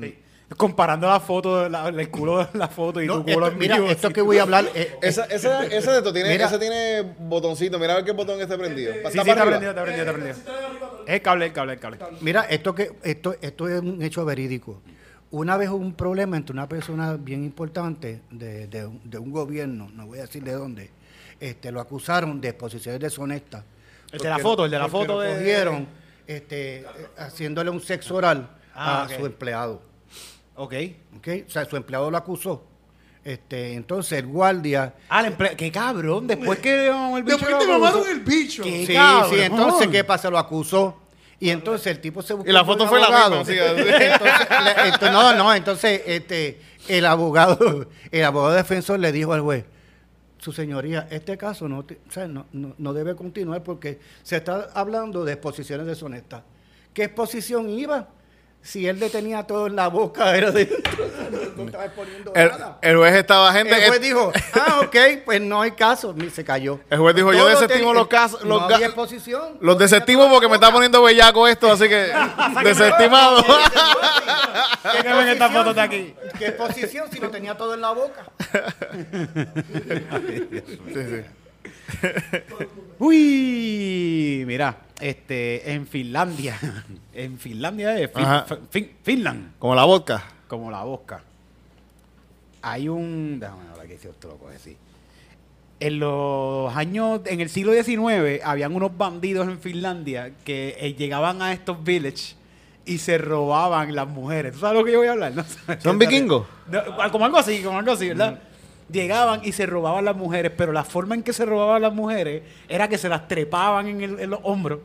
Comparando la foto, la- el culo de la foto y
No,
tu culo
esto-
en
mira,
vivo,
esto
así.
que voy a hablar. eh, [laughs]
Esa, esa, ese de esto tiene,
Mira.
ese tiene botoncito. Mira a ver qué botón está prendido.
Sí,
¿Está
sí,
para
está
arriba?
prendido, está prendido, está prendido. Es el cable, el cable, el cable.
Mira, esto que esto esto es un hecho verídico. Una vez hubo un problema entre una persona bien importante de, de un- de un gobierno, no voy a decir de dónde, este, lo acusaron de exposiciones deshonestas.
El de la foto, el de la foto
lo
de-
cogieron este, haciéndole un sexo oral
Ah,
a su empleado.
Ok.
¿ok? O sea, su empleado lo acusó. Este, entonces el guardia
Ah, el emple- qué cabrón. Después que [laughs] el bicho
Después te mamaron el bicho.
¿Qué?
Sí,
cabrón.
sí, entonces, ¿qué pasa? Lo acusó. Y entonces el tipo se buscó.
Y la foto fue la
abogado.
misma, sí, [laughs]
Entonces, ento- no, no, entonces este, el abogado, el abogado defensor le dijo al juez, su señoría, este caso no, te- o sea, no, no, no debe continuar porque se está hablando de exposiciones deshonestas. ¿Qué exposición iba? Si él le tenía todo en la boca, era de... [laughs] no estaba exponiendo
El,
nada.
el juez estaba, gente.
El juez dijo, ah, ok, pues no hay caso. Y se cayó.
El juez dijo, yo desestimo los casos-
No
los
había exposición.
Los desestimo porque me está poniendo bellaco esto, así que [laughs] desestimado.
¿Qué cabrón esta foto está aquí?
¿Qué exposición si lo tenía todo en la boca? [laughs] [laughs]
Uy, mira, este, en Finlandia, [laughs] en Finlandia es Fin-
Ajá.
Fin- Finland,
Como la vodka.
como la bosca. Hay un, déjame ver que si esto lo coge así. En los años, en el siglo XIX, habían unos bandidos en Finlandia que eh, llegaban a estos villages y se robaban las mujeres. ¿Tú sabes lo que yo voy a hablar? ¿No?
¿Son [laughs] vikingos?
No, como algo así, como algo así, ¿verdad? Llegaban y se robaban las mujeres, pero la forma en que se robaban las mujeres era que se las trepaban en, el- en los hombros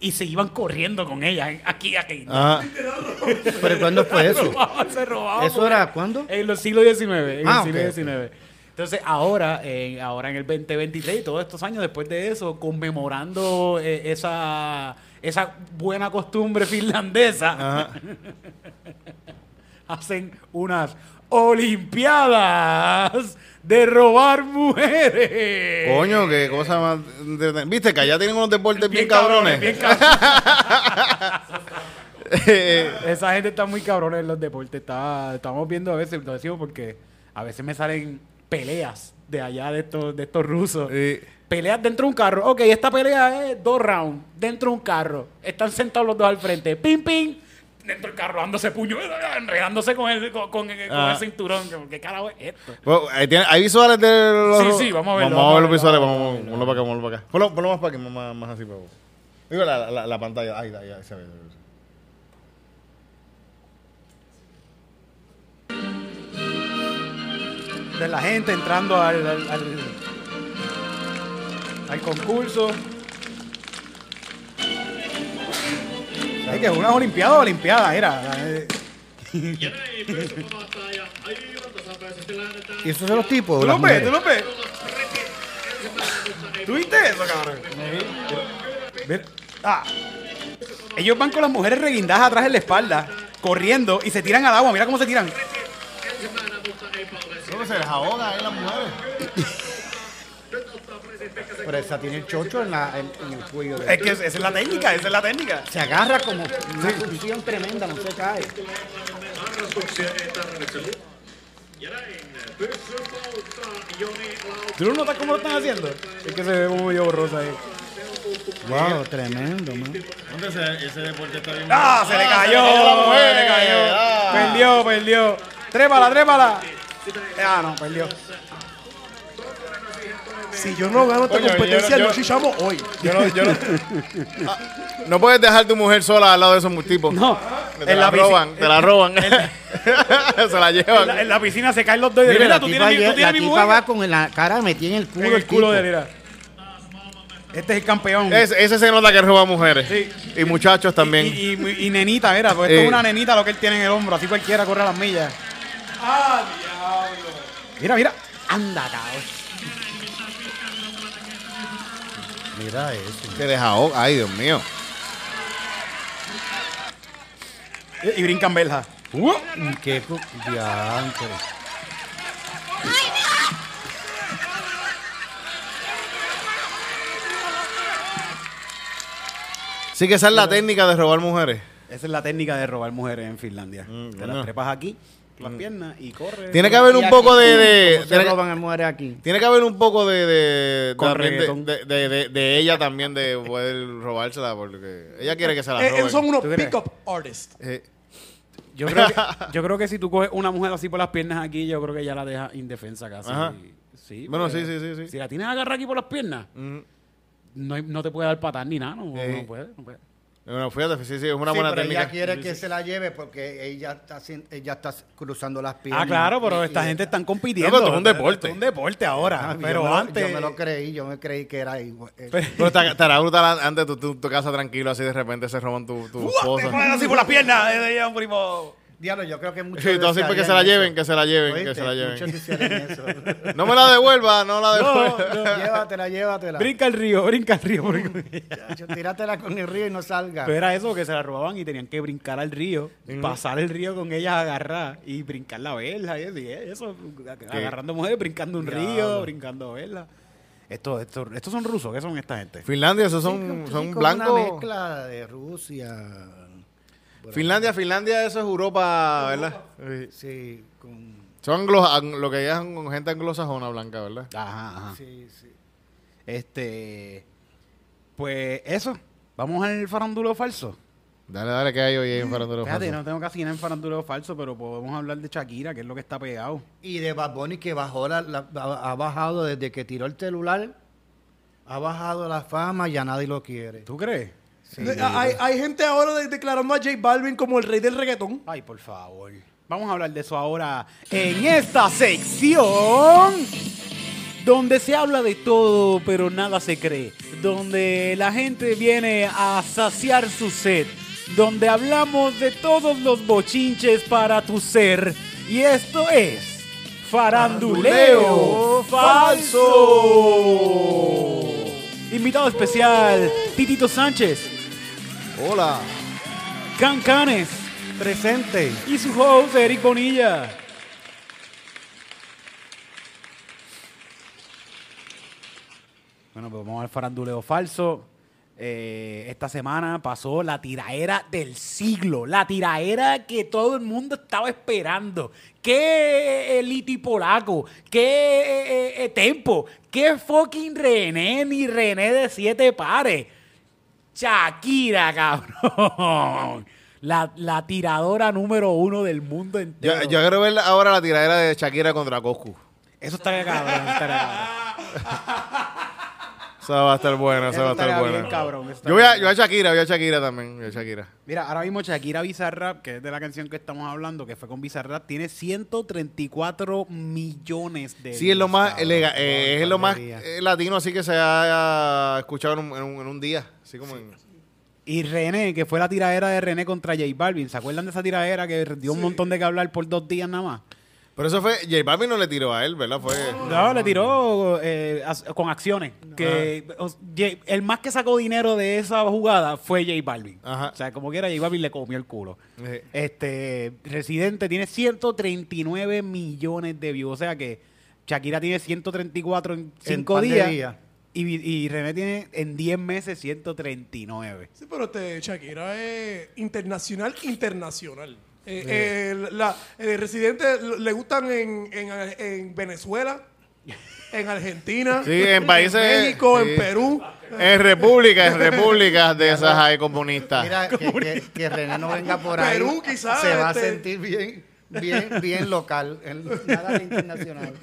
y se iban corriendo con ellas, aquí, aquí.
Ajá.
¿Pero cuándo fue
Se
eso?
robaban, se robaban
¿Eso era cuándo?
En los siglos XIX. En
Ah,
el siglo. Entonces, ahora, en, ahora en el 2023 y todos estos años después de eso, conmemorando eh, esa, esa buena costumbre [laughs] finlandesa,
Ajá.
Hacen unas olimpiadas de robar mujeres.
Coño, qué cosa más. Viste que allá tienen unos deportes bien,
cabrones,
cabrones.
bien cabrones. [laughs] Esa gente está muy cabrona en los deportes. Está, estamos viendo a veces, lo decimos porque a veces me salen peleas de allá de estos, de estos rusos.
Sí.
Peleas dentro de un carro. Ok, esta pelea es dos rounds dentro de un carro. Están sentados los dos al frente. Pim, pim. Dentro del carro dándose puño, enredándose con el, con, con el, con
Ah.
el cinturón. ¿Qué carajo es esto?
bueno, ¿Hay visuales de los.
Sí, sí, vamos a verlo,
Vamos a ver los visuales. Vamos,
vamos a verlo.
ponlo para acá, ponlo para acá. Ponlo, ponlo más para aquí, más, más así para vos. Digo, la, la, la pantalla. Ahí, ahí, ahí se ve.
De la gente entrando al, al, al, al concurso. Es que es una olimpiada o olimpiada, era.
¿Y esos son los tipos?
¿Tú lo ves? ¿Tú lo ves? ¿Tú viste eso, cabrón? Ah. Ellos van con las mujeres reguindadas atrás en la espalda, corriendo y se tiran al agua. Mira cómo se tiran.
Creo que se les ahoga ahí las mujeres.
Pero esa tiene el chocho en, la, en, en el cuello. de-
Es que esa es la técnica, esa es la técnica.
Se agarra como una función tremenda, no se cae.
¿Tú no notas cómo lo están haciendo? Es que se ve como medio borroso ahí.
Wow, tremendo, man.
¿Dónde ese, ese deporte está bien?
¡Ah! Se le cayó,
la mujer.
se le cayó.
Ah.
Perdió, perdió. Trépala, trépala. Ah, no, perdió.
Si yo no gano esta
Coño,
competencia,
yo-
no
yo-
chichamos hoy.
Yo no, yo no. [laughs] Ah, no puedes dejar tu mujer sola al lado de esos tipos.
No,
Te
en
la, roban, te la roban. [laughs] se la
en, la,
llevan.
en la piscina se caen los dos y
Mira,
mira,
la
tú
tipa,
tienes, mi- tú
lle- la
tienes mi
tipa
mujer.
va con la cara metida en el culo
En
del
el culo
tipo.
de mira. Este es el campeón.
Es- ese se nota que roba mujeres.
Sí.
Y muchachos también.
Y, y- y nenita, mira, pues esto
Eh.
es una nenita lo que él tiene en el hombro, así cualquiera corre a las millas.
¡Ah, diablo!
Mira, mira. Anda, cabrón.
Mira eso.
Se les ahoga. Ay, Dios mío.
Y, y brincan verja. Uh,
Qué cu- diantre.
Sí que esa es la técnica de robar mujeres.
Esa es la técnica de robar mujeres en Finlandia.
Mm,
Te
bueno.
las trepas aquí, las piernas y corres.
Tiene que haber un poco de... de-
¿cómo se
tiene, que-
roban a mujeres aquí?
tiene que haber un poco de... de, de,
reggaetón.
de, de- de- de ella también de poder robársela porque ella quiere que se la
Eh,
roben.
esos son unos pick-up artists.
Eh,
Yo creo, que, [laughs] yo creo que si tú coges una mujer así por las piernas aquí, yo creo que ya la deja indefensa casi.
Ajá.
Sí,
Bueno, sí, sí, sí, sí.
Si la tienes agarrada aquí por las piernas,
mm.
no, no te puede dar patar ni nada. No,
Eh.
no puede, no puede.
Bueno, fíjate, sí, sí, es una
Sí,
buena
pero
técnica.
ella quiere que se la lleve porque ella está, ella está cruzando las piernas.
Ah, claro, pero
Y-
esta
y-
gente están compitiendo.
No, pero es un deporte.
Es un deporte ahora.
Ah,
pero
yo me lo-
antes.
Yo me lo creí, yo me creí que era igual. eh,
Pero estará estará brutal antes tu, tu, tu casa tranquilo, así de repente se roban tu, tu
Te
esposa.
ponen así por las piernas. eh, de ella, un primo.
Diablo, yo creo que muchos.
Sí, así porque que se la lleven, que se la lleven, que se la lleven.
Muchos hicieron eso. [laughs]
No me la devuelva, no la devuelva.
llévatela, llévatela.
Brinca el río, brinca el río. porque-
Chacho, tíratela con el río y no salga.
Pero era eso, que se la robaban y tenían que brincar al río, pasar el río con ellas agarrar y brincar la verja y eso, agarrando mujeres, brincando un río, brincando verja. Esto, esto, estos son rusos, ¿qué son esta gente?
Finlandia, esos son,
Sí,
son blancos.
Una mezcla de Rusia.
Finlandia, Finlandia, eso es Europa, ¿verdad? Sí.
Sí, con.
Son anglo, ang- lo que llaman gente anglosajona blanca, ¿verdad?
Ajá, ajá.
Sí, sí.
Este, pues eso, vamos al faranduleo falso.
Dale, dale, que hay hoy en Farándula
Fíjate,
Falso?
no tengo casi nada en faranduleo falso, pero podemos hablar de Shakira, que es lo que está pegado.
Y de Bad Bunny que bajó la, la- ha ha bajado desde que tiró el celular, ha bajado la fama, ya nadie lo quiere.
¿Tú crees?
Hay, hay gente ahora de- declarando a J Balvin como el rey del reggaetón.
Ay, por favor. Vamos a hablar de eso ahora en esta sección donde se habla de todo, pero nada se cree. Donde la gente viene a saciar su sed. Donde hablamos de todos los bochinches para tu ser. Y esto es Faranduleo Falso. Invitado especial, Titito Sánchez,
Hola.
Can Canes
Presente.
y su host Eric Bonilla. Bueno, pues vamos al faranduleo falso. Eh, esta semana pasó la tiraera del siglo, la tiraera que todo el mundo estaba esperando. ¿Qué Eliti Polaco? ¿Qué eh, eh, Tempo? ¿Qué fucking René ni René de siete pares? Shakira, cabrón. La, la tiradora número uno del mundo entero.
Yo, yo quiero ver ahora la tiradera de Shakira contra Coscu.
Eso está cabrón, estaría cabrón. [laughs]
Eso va a estar bueno, eso
Eso
va a estar bueno.
bien, cabrón, eso
Yo voy, a, yo a Shakira, voy a Shakira también, yo a Shakira.
Mira, ahora mismo Shakira Bizarrap, que es de la canción que estamos hablando, que fue con Bizarrap, tiene 134 millones de
Sí, es lo más, eh, es lo más eh, latino así que se haya escuchado en un, en un- en un día. Así como en-
Y René, que fue la tiradera de René contra J Balvin. ¿Se acuerdan de esa tiradera que dio un montón de que hablar por dos días nada más?
Pero eso fue, J Balvin no le tiró a él, ¿verdad? Fue...
No, le tiró eh, con acciones. Que o- J- el más que sacó dinero de esa jugada fue J Balvin.
Ajá.
O sea, como quiera, J Balvin le comió el culo.
Sí.
Este, Residente tiene 139 millones de views. O sea que Shakira tiene 134 en 5
par de
días.
días.
Y, y René tiene en 10 meses 139.
Sí, pero este Shakira es internacional, internacional. Eh, eh, la, eh, residentes le gustan en, en, en Venezuela, [laughs] en Argentina,
Sí, en países-
México,
sí.
en Perú.
En repúblicas, en [laughs] repúblicas de esas hay comunistas.
Mira, que, que- que René no venga por ahí.
Perú, quizás,
Se va a
este-
sentir bien, bien, bien local. en- nada de internacional.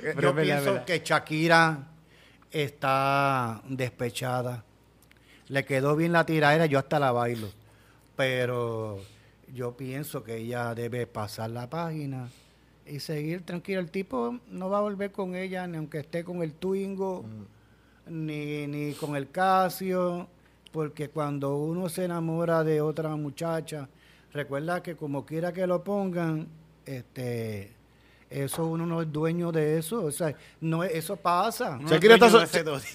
Pero
Yo pienso
verdad.
que Shakira está despechada. Le quedó bien la tiradera, yo hasta la bailo. Pero yo pienso que ella debe pasar la página y seguir tranquila. El tipo no va a volver con ella, ni aunque esté con el Twingo, ni, ni con el Casio, porque cuando uno se enamora de otra muchacha, recuerda que como quiera que lo pongan, este eso uno no es dueño de eso, o sea, no es- eso pasa. [laughs]
Shakira está, sol-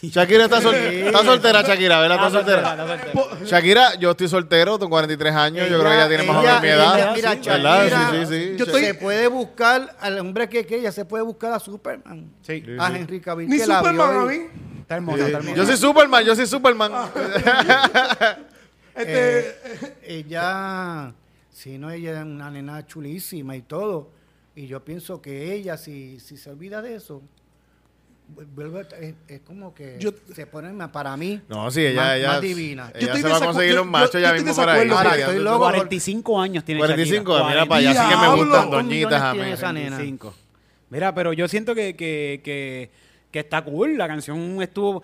Shakira está, sol- está soltera, Shakira, ¿verdad? Está soltera. Shakira, yo estoy soltero, tengo 43 años, yo creo que ella tiene más o menos mi edad.
ella- mira,
Sí, sí, sí.
yo estoy- se puede buscar al hombre que quiera, se puede buscar a Superman.
Sí.
A Henry Cavill.
Ni
que la vio
Superman a
y-
mí.
Está hermosa, está hermosa.
Yo soy Superman, yo soy Superman. [laughs]
Este,
Eh, ella, si no, ella es una nena chulísima y todo. Y yo pienso que ella, si, si se olvida de eso, vu- vuelve, a- es, es como que
Yo-
se pone más- para mí
No, sí, ella,
más,
ella,
más divina.
Yo
ella
estoy
se va a conseguir machos
yo-
ya mismo por ahí.
Ahora, estoy loco.
45 años tiene
45,
Shakira.
mira para allá, así que me gustan
¿Cuántos
doñitas a
tiene
mí.
esa nena?
45. Mira, pero yo siento que, que, que, que está cool. La canción estuvo.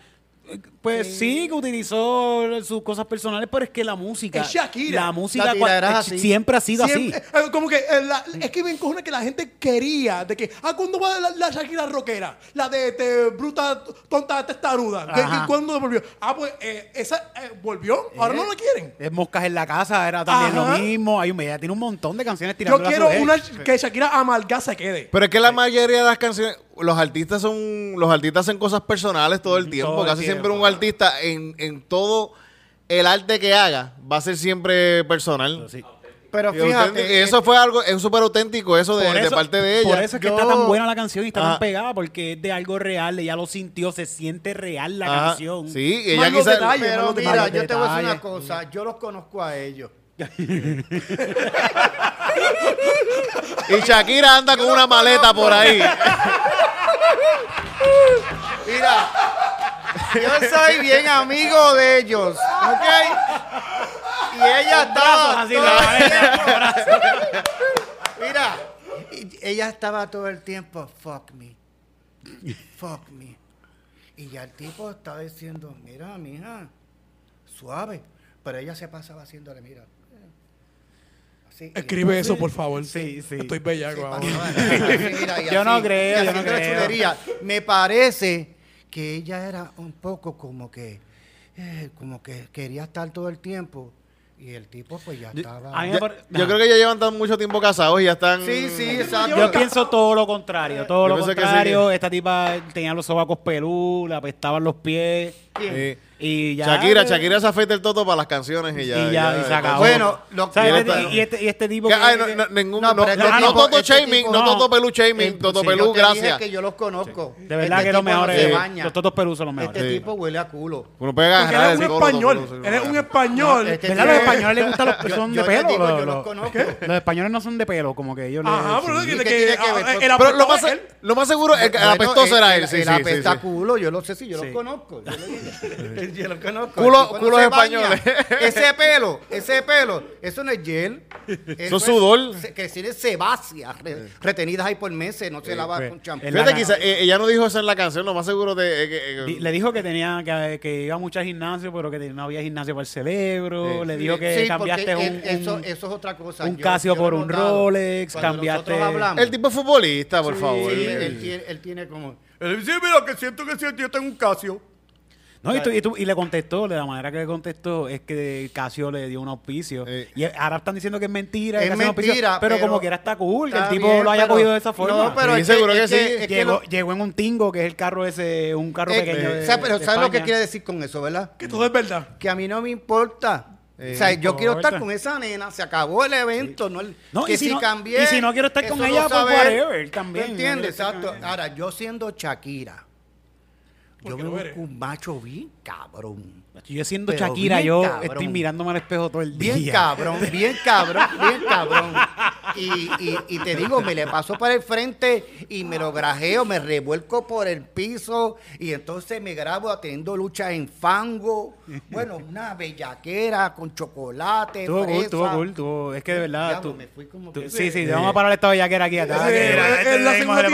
Eh, Pues sí, que utilizó sus cosas personales, pero es que la música.
Es Shakira.
La música eh,
así.
siempre ha sido
siempre-
así.
eh, como que eh, la- es que me encojona que la gente quería de que, ah, ¿cuándo va la, la Shakira rockera? La de este, bruta, tonta, testaruda. ¿Qué-
Ajá.
qué- ¿Cuándo volvió? Ah, pues eh, esa eh, volvió. Ahora no la quieren.
Es Moscas en la casa, era también
Ajá.
lo mismo. Hay un, ella tiene un montón de canciones
Yo quiero una que Shakira amarga se quede.
Pero es que la mayoría de las canciones, los artistas son, los artistas hacen cosas personales todo el tiempo.
Todo el
Casi siempre un artista en, en todo el arte que haga va a ser siempre personal.
Pero
Y auténtico.
fíjate,
eso fue algo, es súper auténtico eso de, parte de ella.
Por eso es que
Yo-
está tan buena la canción y está
Ajá.
tan pegada, porque es de algo real, ella lo sintió, se siente real la
Ajá.
canción.
Sí, ella quizás...
pero mira, yo te voy a decir una cosa, yo los conozco a ellos.
Y Shakira anda con una maleta por ahí.
Mira, yo soy bien amigo de ellos, ¿ok? Y ella estaba
así, la.
Mira, y- ella estaba todo el tiempo, fuck me, fuck me. Y ya el tipo estaba diciendo, mira, mija, suave. Pero ella se pasaba haciéndole, mira.
Escribe eso, por favor.
Sí, sí.
Estoy bellaco ahora. [laughs]
mira, y
Yo no
así,
creo,
y
yo no creo.
chulería. Me parece que ella era un poco como que, eh, como que quería estar todo el tiempo y el tipo pues ya estaba.
A mí me
Ya-
pare-
yo creo que ya llevan tan mucho tiempo casados y ya están...
Sí, sí, exacto.
Yo pienso todo lo contrario, todo
Yo
lo
pienso que
contrario. Esta tipa tenía los sobacos pelú, le apestaban los pies.
Sí.
Y ya.
Shakira, Shakira se afeita el toto para las canciones y ya.
Y ya, y se acabó.
Bueno, lo
¿Sabes?
que-
y, este, y este tipo.
Que-
que-
ay, no, no, ningún,
No,
no,
pero
no,
este
no
tipo-
Toto
este
shaming,
tipo-
no
no.
Toto Pelú shaming,
Eh,
Toto
sí,
Pelú,
yo te dije
gracias.
que yo los conozco.
De verdad
Este
que los mejores.
baña.
los totos perú son los mejores.
Este
Sí.
tipo huele a culo.
Uno puede
Porque
agarrar
eres un
el
español.
Pelú,
Eres un
sí.
español.
No, este
¿Verdad? Los españoles les gustan los [laughs] son de pelo.
yo los conozco. [laughs]
los españoles no son de pelo, como que ellos.
Ajá,
les-
pero
sí.
que,
¿qué
que,
tiene que
ah, el
Pero lo más,
es él.
lo más seguro es que el apestoso era él,
el-
sí,
el
sí, sí,
apesta
sí.
culo, yo lo sé, sí, yo
Sí.
los conozco. [laughs] Yo, lo- yo los conozco.
Culo- culos españoles.
Ese pelo, ese pelo, eso no es gel.
Eso es sudor.
se- Que tiene sebáceas re- retenidas ahí por meses, no se lava
pues,
con champú.
Fíjate,
la-
quizá, eh, ella no dijo eso en la canción, lo más seguro de... eh, que- eh,
Di- Le dijo que tenía que, que iba mucho al gimnasio, pero que no había gimnasio para el cerebro. Le dijo que
Sí,
cambiaste
porque
un,
el- eso, es otra cosa.
un
Yo-
Casio
yo
por un. Rolex, cambiaste-
hablamos,
el tipo es futbolista, por favor.
sí, él, tiene, él tiene como... Él dice, mira, que siento que siento, yo tengo un Casio.
No, y, tú- y tú- y le contestó, de la manera que le contestó es que Casio le dio un auspicio.
Eh.
Y ahora están diciendo que es mentira.
Es
auspicio,
mentira,
pero,
pero
como quiera está cool, que el tipo
bien,
lo haya
pero-
cogido de esa forma.
No, pero
Sí,
es que-
seguro que
es
sí.
es que
llegó,
lo-
llegó en un Tingo, que es el carro ese, un carro
eh,
pequeño.
eh,
de-
¿sabes- pero
de
¿sabes lo que quiere decir con eso, verdad?
Que todo es verdad.
Que a mí no me importa.
Eh,
o sea, yo quiero estar con esa nena, se acabó el evento, no el-
No,
que
y si no-
cambié,
y si no quiero estar con ella, pues, whatever, también,
¿Tú
no
entiendes? Exacto. Ahora, yo siendo Shakira, yo me busco un macho bien cabrón.
Yo siendo
Pero
Shakira, yo
cabrón.
estoy mirándome al espejo todo el día.
Bien cabrón, [laughs] bien cabrón, bien cabrón. Y, y, y te digo, me le paso para el frente y me lo grajeo, me revuelco por el piso y entonces me grabo teniendo luchas en fango. Bueno, una bellaquera con chocolate,
Estuvo cool, estuvo cool, estuvo- es que de verdad.
Diablo,
tú-
me fui como
tú-
que-
sí, sí, vamos a parar esta bellaquera aquí.
Sí,
este
en la
para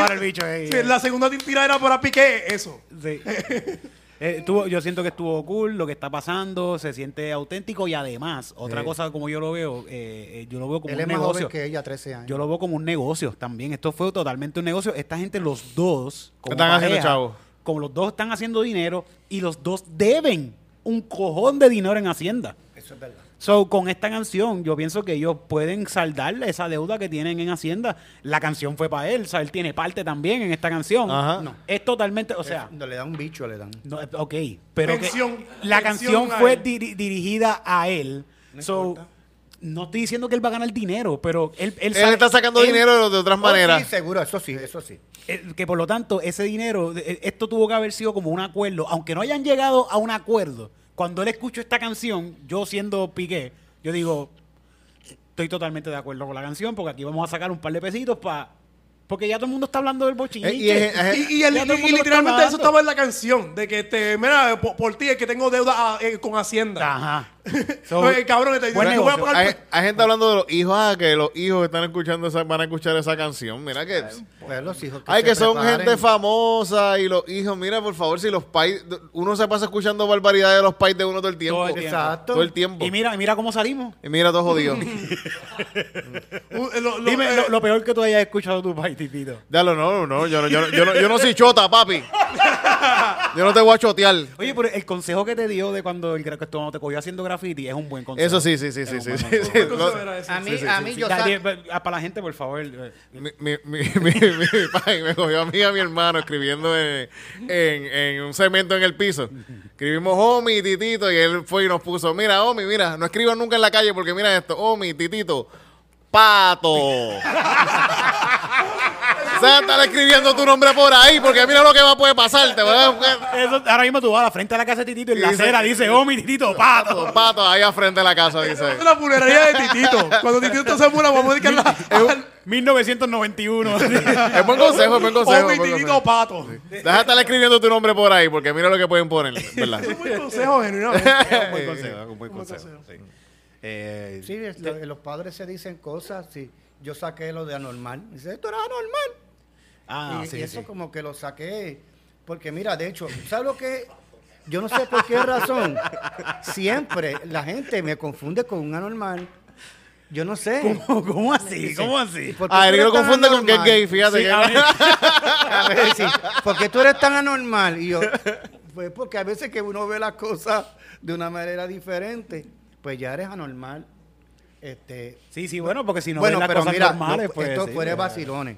la segunda tira era por Piqué, eso.
Sí. [laughs] Eh, estuvo- yo siento que estuvo cool lo que está pasando, se siente auténtico y además, otra
Sí.
cosa como yo lo veo, eh, eh, yo lo veo como
Él
un
es más
negocio.
joven que ella, 13 años.
Yo lo veo como un negocio también. Esto fue totalmente un negocio. Esta gente, los dos, como
Están haciendo
pareja,
chavo.
como los dos están haciendo dinero y los dos deben un cojón de dinero en Hacienda.
Eso es verdad.
So, con esta canción, yo pienso que ellos pueden saldarle esa deuda que tienen en Hacienda. La canción fue para él, o sea, él tiene parte también en esta canción.
Ajá.
No. Es totalmente, o sea,
no le da un bicho, le dan.
no, ok, pero que
Pensión-
la
pensión
canción fue
él.
diri- dirigida a él. so, no estoy diciendo que él va a ganar dinero, pero él, él,
Él
sabe-
está sacando
él-
dinero de otras
Oh,
maneras.
sí, seguro, eso sí, eso sí.
eh, que por lo tanto ese dinero, eh, esto tuvo que haber sido como un acuerdo, aunque no hayan llegado a un acuerdo. Cuando él escuchó esta canción, yo siendo Piqué, yo digo, estoy totalmente de acuerdo con la canción porque aquí vamos a sacar un par de pesitos para... Porque ya todo el mundo está hablando del bochinche.
Eh, y es- es-
Y, y el-
Ya todo el
y
mundo lo
literalmente eso estaba en la canción. De que, te, mira, por, por ti es que tengo deuda ah, eh, con Hacienda.
Ajá. So,
Oye, cabrón, te dice,
buen
yo voy a
negocio.
pagar-
Hay, hay gente hablando de los hijos, ah, que los hijos que están escuchando esa, van a escuchar esa canción. Mira que.
Pues los hijos
Ay, que son
preparen.
gente famosa y los hijos, mira, por favor, si los pais, uno se pasa escuchando barbaridades de los pais de uno todo el tiempo.
Todo el tiempo.
Exacto.
Todo el tiempo.
Y mira, y mira cómo salimos.
Y mira, todo jodido. [laughs] [laughs]
Uh, eh, lo- lo-
Dime
eh,
lo, lo peor que tú hayas escuchado tu país, Titito.
Dalo, no, no, yo no, yo no, yo no, yo no soy chota, papi. [laughs] Yo no te voy a chotear.
Oye, pero el consejo que te dio de cuando el gra- cuando te cogió haciendo graffiti es un buen consejo.
Eso sí, sí, sí, sí, sí. sí.
A mí,
Sí, sí,
a mí yo
para la gente, por favor. eh,
Mi, mi, mi, [laughs] mi, mi pai me cogió a mí y a mi hermano escribiendo en, en, en un cemento en el piso. Escribimos Omi, Titito, y él fue y nos puso, mira, Omi, mira, no escriban nunca en la calle porque mira esto, Omi, Titito, pato. [laughs] O sea, estar escribiendo tu nombre por ahí porque mira lo que va a poder pasar. Te voy a buscar-
Eso, ahora mismo tú vas a la frente de la casa de Titito y en la acera dice, oh, mi Titito, pato.
Pato, pato, ahí al frente de la casa, dice.
Es la funeraria de Titito. Cuando Titito se muera, vamos a dedicarla al
1991. [laughs]
Es buen consejo, es buen consejo.
Omi
es buen
Titito
consejo.
Pato.
Deja de estar escribiendo tu nombre por ahí porque mira lo que pueden poner, ¿verdad?
Es un buen consejo, genuinamente. [laughs]
un buen consejo, un buen consejo. sí. Eh,
es- los padres se dicen cosas. Sí, yo saqué lo de anormal. Dice, esto era anormal.
Ah,
y,
sí,
y eso
sí.
como que lo saqué. Porque mira, de hecho, ¿sabes lo que? Yo no sé por qué razón. Siempre la gente me confunde con un anormal. Yo no sé.
¿Cómo, cómo así? ¿Cómo así?
¿Por qué
Ah,
tú
él
eres
lo confunde con que es gay, fíjate.
Sí,
que-
a
A ver, sí, ¿por qué tú eres tan anormal? Y yo, pues porque a veces que uno ve las cosas de una manera diferente, pues ya eres anormal. Este,
Sí, sí, bueno, porque si no
bueno,
ves las
pero
cosas
mira,
normales,
no,
pues...
esto
sí,
fuera vacilones.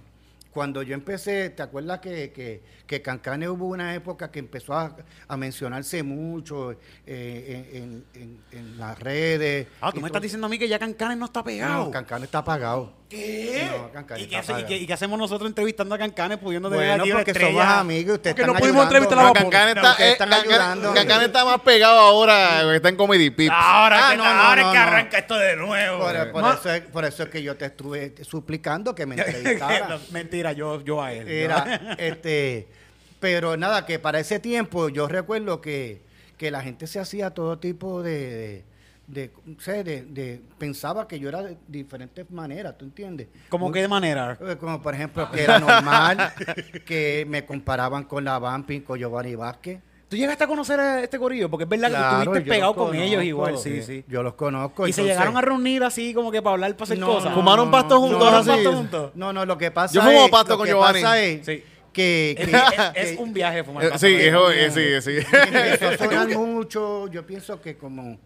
Cuando yo empecé, ¿te acuerdas que, que, que Cancane hubo una época que empezó a, a mencionarse mucho eh, en, en- en- en las redes?
Ah, tú me
todo?
estás diciendo a mí que ya Cancanes no está pegado.
No, Cancane está apagado.
¿Qué?
No,
¿Y, qué
está
hace- y qué-
apagado.
y qué hacemos nosotros entrevistando a Cancanes pudiendo tener
Bueno,
aquí una
porque
estrella?
somos amigos y ustedes
Porque no pudimos
ayudando.
entrevistar a vapor.
está, eh,
están ayudando.
Cancán está más pegado ahora, está en Comedy Pips.
Ahora,
Ah,
que,
no, no,
ahora
no,
es que
no.
arranca esto de nuevo.
Por, eso es, por eso es que yo te estuve suplicando que me [laughs] entrevistara. [laughs]
Mentira, yo, yo a él.
Era, [laughs] este, pero nada, que para ese tiempo yo recuerdo que, que la gente se hacía todo tipo de, de, de, de- de- pensaba que yo era de diferentes maneras, ¿tú entiendes?
¿Cómo
Muy-
qué manera?
eh, Como por ejemplo que era normal, [laughs] que me comparaban con la Vamping, con Giovanni Vázquez.
¿Tú llegaste a conocer a este corillo? Porque es verdad que tú estuviste pegado con ellos igual, sí, sí.
Yo los conozco.
Y se llegaron a reunir así como que para hablar, para hacer
No,
cosas.
no,
¿Fumaron
no,
pasto
no,
juntos
no,
¿Fumaron
así?
pasto juntos?
No, no, lo que pasa
Yo fumo pasto
lo
con
que
Giovanni.
pasa es
Sí.
que, que-
Es,
que-
es un viaje fumar
Eh,
pasa
Sí, sí, [laughs] sí.
sonar [laughs] mucho, yo pienso que como,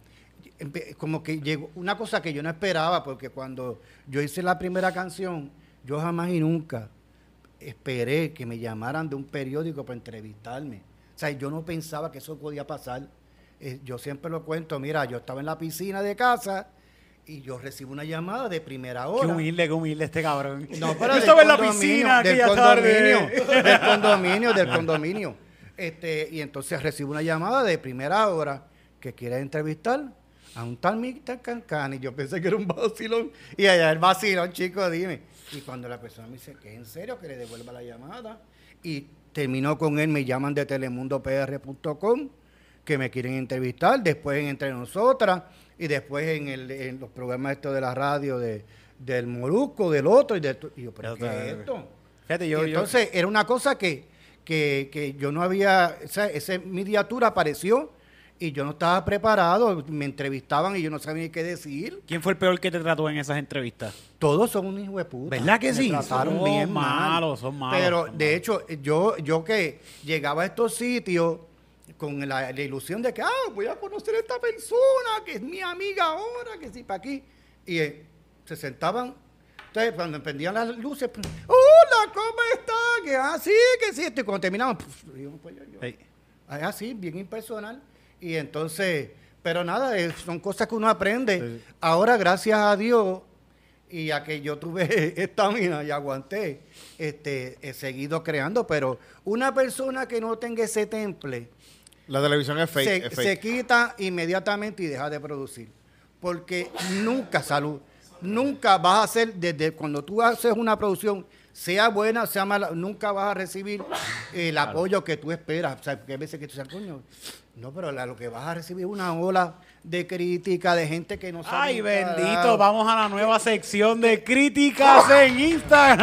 como que llegó una cosa que yo no esperaba, porque cuando yo hice la primera canción, yo jamás y nunca esperé que me llamaran de un periódico para entrevistarme. O sea, yo no pensaba que eso podía pasar. Eh, yo siempre lo cuento, mira, yo estaba en la piscina de casa y yo recibo una llamada de primera
Qué
hora.
humilde, qué humilde este cabrón. [laughs]
No,
Yo
pero del
estaba en la piscina
del
aquella tarde.
condominio, del condominio, del condominio. Este, y entonces recibo una llamada de primera hora que quiere entrevistar a un tal Mr. Cancani. Yo pensé que era un vacilón. Y allá el vacilón, chico, dime. Y cuando la persona me dice que en serio, que le devuelva la llamada. Y terminó con él, me llaman de telemundopr.com que me quieren entrevistar, después en Entre Nosotras y después en, el, en los programas estos de la radio de, del Molusco, del otro y de y yo, pero ¿qué es esto?
Fíjate,
Y
yo, yo-
entonces era una cosa que, que, que yo no había, o sea, esa miniatura apareció y yo no estaba preparado, me entrevistaban y yo no sabía ni qué decir.
¿quién fue el peor que te trató en esas entrevistas?
Todos son un hijo de puta.
¿Verdad que
Me
sí?
trataron
Son
bien mal.
malos, son malos,
Pero
son
de hecho, yo, yo que llegaba a estos sitios con la, la ilusión de que, ah, voy a conocer a esta persona que es mi amiga ahora, que sí, para aquí. Y eh, se sentaban. Entonces, cuando prendían las luces, pues, hola, ¿cómo está? Que así, que sí. Y cuando terminaban, puf, yo, pues, yo- yo-
Ey.
así, bien impersonal. Y entonces, pero nada, son cosas que uno aprende. Ahora, gracias a Dios y a que yo tuve [laughs] estamina y aguanté, este, he seguido creando, pero una persona que no tenga ese temple
La televisión es fake.
se,
es
se quita inmediatamente y deja de producir. Porque nunca salud, nunca vas a hacer, desde cuando tú haces una producción, sea buena, sea mala, nunca vas a recibir el apoyo que tú esperas. O sea, que hay veces que tú dices, coño, no, pero la- lo que vas a recibir es una ola de crítica de gente que no sabe.
Ay, bendito, vamos a la nueva sección de críticas en Instagram.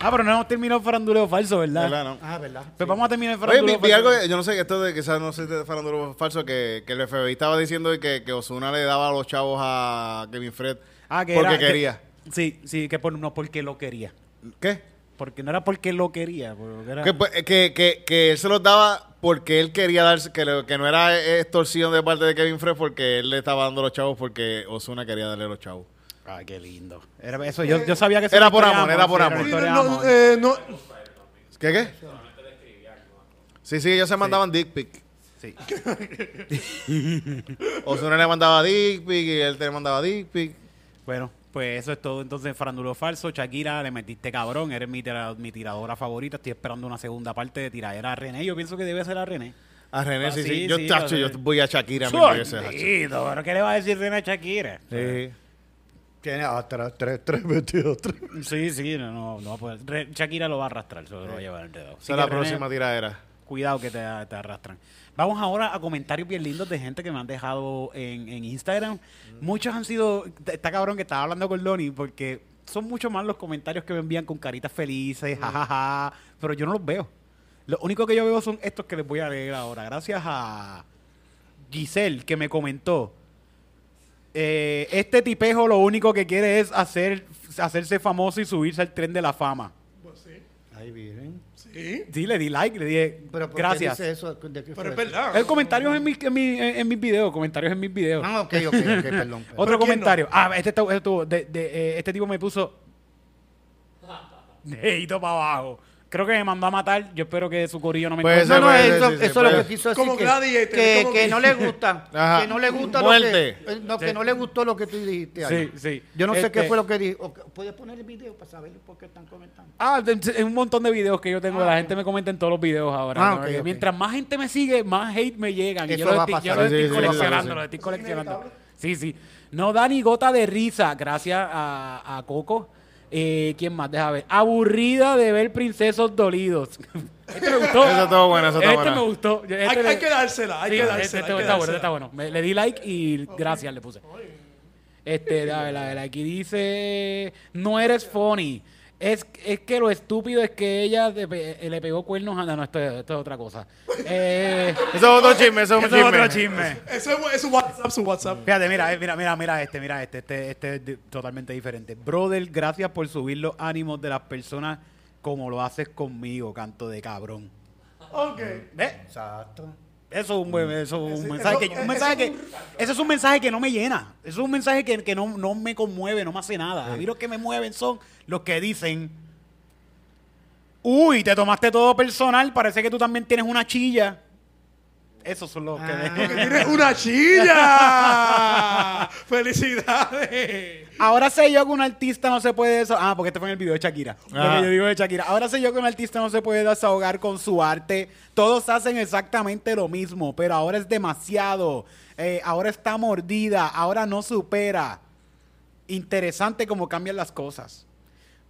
Ah, pero no hemos terminado faranduleo falso, ¿verdad?
¿Verdad, no?
Ah, ¿verdad?
Pues vamos a terminar el
Oye,
faranduleo
vi, vi
falso.
algo, que- yo no sé, esto de quizás no sé de farándolo falso, que, que el FBI estaba diciendo que, que Osuna le daba a los chavos a Kevin Fred
Ah, que
porque
era- que-
quería.
sí, sí, que por, no porque lo quería.
¿Qué?
Porque no era porque lo quería. porque era-
Que, pues, que, que, que él se los daba porque él quería darse, que, le- que no era extorsión de parte de Kevin Fred porque él le estaba dando los chavos porque Osuna quería darle los chavos.
Ay, qué lindo. Era eso, yo, yo sabía que eso
Era por amor, era por
sí,
amor.
Sí,
de
no,
amor.
eh, no-
¿Qué qué? Sí, sí, ellos se mandaban dick pic.
Sí. [laughs]
Osuna le mandaba dick pic y él te mandaba dick pic.
Bueno, pues eso es todo. Entonces, faránduleo falso. Shakira, le metiste cabrón. Eres mi, tira- mi tiradora favorita. Estoy esperando una segunda parte de tiradera a René. Yo pienso que debe ser a René.
A René,
Ah,
sí,
sí,
sí. Yo,
sí,
tacho, yo voy a Shakira
pero ¿qué le va a decir René a Shakira?
Sí.
Tiene atrás tres, tres metidos, tres.
Sí, sí, no, no, no va a poder. Re- Shakira lo va a arrastrar, se lo va a llevar el dedo.
Esa es la próxima tiradera.
Cuidado que te, te arrastran. Vamos ahora a comentarios bien lindos de gente que me han dejado en, en Instagram. Muchos han sido. Está cabrón que estaba hablando con Lonnie porque son mucho más los comentarios que me envían con caritas felices, jajaja. Pero yo no los veo. Lo único que yo veo son estos que les voy a leer ahora. Gracias a Giselle que me comentó. eh, este tipejo lo único que quiere es hacer, hacerse famoso y subirse al tren de la fama.
Pues sí,
Ahí vienen.
Sí.
Sí, le di like, le dije
Pero ¿por qué
gracias.
dice eso? ¿De qué
Pero es
fue?
verdad.
El comentarios en, mi, en, mi, en, mis videos, comentarios en mis videos.
Ah, ok, ok, ok, [laughs] perdón. perdón.
Otro
¿Pero quién
comentario. Ah, este, está- este, estuvo- de- de, eh, este tipo me puso dedito para abajo. Creo que me mandó a matar. Yo espero que su corillo no me
Pues,
encuentre.
No, no,
puede
eso,
sí, sí,
eso es lo
puede.
que quiso decir.
Como
que,
Gladiator,
que,
como
que
que-
no le [laughs] gusta.
Ajá.
Que no le gusta
Muerte.
lo que... eh, No, que no le gustó lo que tú dijiste ahí.
Sí, sí.
Yo no sé
Este-
qué fue lo que dijo. ¿Puedes poner el video para saber por qué están comentando?
Ah, de- es un montón de videos que yo tengo. la gente me comenta en todos los videos ahora.
Ah,
¿no?
ok,
Que
ok.
Mientras más gente me sigue, más hate me llegan. Y
Eso
yo lo
va a
estoy, yo
pasar.
lo
Sí,
estoy
sí, sí,
coleccionando,
sí,
estoy coleccionando. Sí, sí. No da ni gota de risa, gracias a, a Coco. Eh, ¿Quién más? Deja ver. Aburrida de ver princesos dolidos. [laughs] este me gustó.
Eso estuvo bueno, eso estuvo
Este
bueno.
me gustó. Este
Hay,
le-
hay que dársela, hay
Sí,
que
este-
dársela.
este
hay que
está bueno,
dársela.
está bueno. Me- le di like y gracias le puse. Este, a ver, a ver, aquí dice, no eres funny. Es, es que lo estúpido es que ella le, pe- le pegó cuernos a... No, esto, esto es otra cosa. [laughs] Eh,
Eso es otro chisme, eso es un
eso es
chisme.
otro chisme.
Eso es, es su WhatsApp, su WhatsApp.
Fíjate, mira, eh, mira, mira, mira este, mira este, este, este es de- totalmente diferente. Brother, gracias por subir los ánimos de las personas como lo haces conmigo, canto de cabrón.
Ok.
¿Ves?
Exacto.
Eso es un, buen- eso es un
Ese-
mensaje que, un mensaje que
es un-
eso es un mensaje que no me llena. Eso es un mensaje que, que no, no me conmueve, no me hace nada. A mí los que me mueven son los que dicen, uy, te tomaste todo personal, parece que tú también tienes una chilla. Esos son los
Ah.
que...
Que tienes una chilla. [laughs] ¡Felicidades!
Ahora sé yo que un artista no se puede desahogar. Ah, porque este fue en el video de Shakira. Lo
Ah.
que yo digo de Shakira. Ahora sé yo que un artista no se puede desahogar con su arte. Todos hacen exactamente lo mismo, pero ahora es demasiado. Eh, ahora está mordida. Ahora no supera. Interesante cómo cambian las cosas.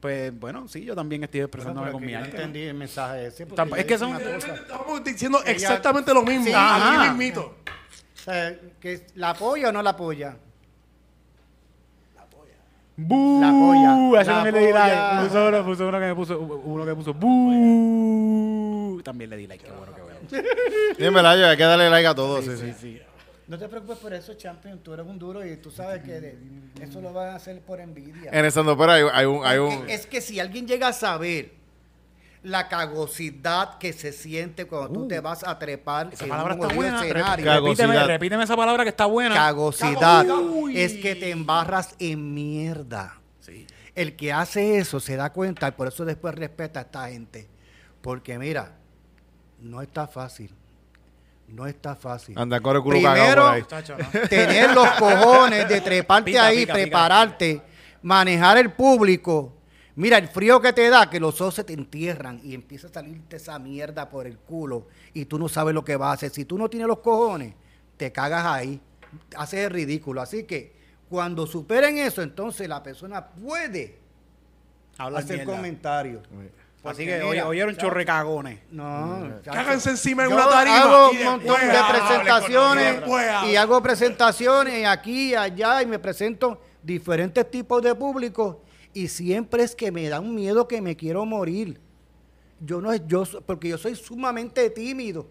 Pues bueno, sí, yo también estoy expresándome con mi arte.
entendí el mensaje ese. yo
es que son-.
Estamos diciendo
Ella-
exactamente lo mismo.
Sí,
ajá.
mismito.
O sea, que ¿La apoya o no la apoya?
¡Bú!
La polla,
A ese
la
también le di like. Puso uno, puso uno que me puso, uno que puso ¡Bú! También le di like. Qué bueno, qué bueno.
Sí, en verdad, yo hay que darle like a todos. Sí, sí.
sí.
No te preocupes por eso, champion. Tú eres un duro y tú sabes que de- eso lo van a hacer por envidia.
En Santo Pero hay, hay un... Hay un
Es que si alguien llega a saber la cagosidad que se siente cuando tú te vas a trepar
Esa
en
palabra
un
está buena. Repíteme, esa palabra que está buena.
Cagosidad
Uy.
es que te embarras en mierda. El que hace eso se da cuenta y por eso después respeta a esta gente. Porque mira, no está fácil. No está fácil.
Anda, corre culo por ahí.
¿no? [laughs]
tener los cojones de treparte
Pica,
ahí,
pica, pica.
prepararte, manejar el público. Mira, el frío que te da, que los ojos se te entierran y empieza a salirte esa mierda por el culo y tú no sabes lo que vas a hacer. Si tú no tienes los cojones, te cagas ahí, haces el ridículo. Así que cuando superen eso, entonces la persona puede
Hablar
hacer
mierda.
comentarios.
Así que
mira,
oyeron chorrecagones.
No.
Cáganse encima en
Yo
una tarima.
hago
y
un montón de presentaciones y hago presentaciones aquí y allá y me presento diferentes tipos de público y siempre es que me da un miedo que me quiero morir. Yo no es yo porque yo soy sumamente tímido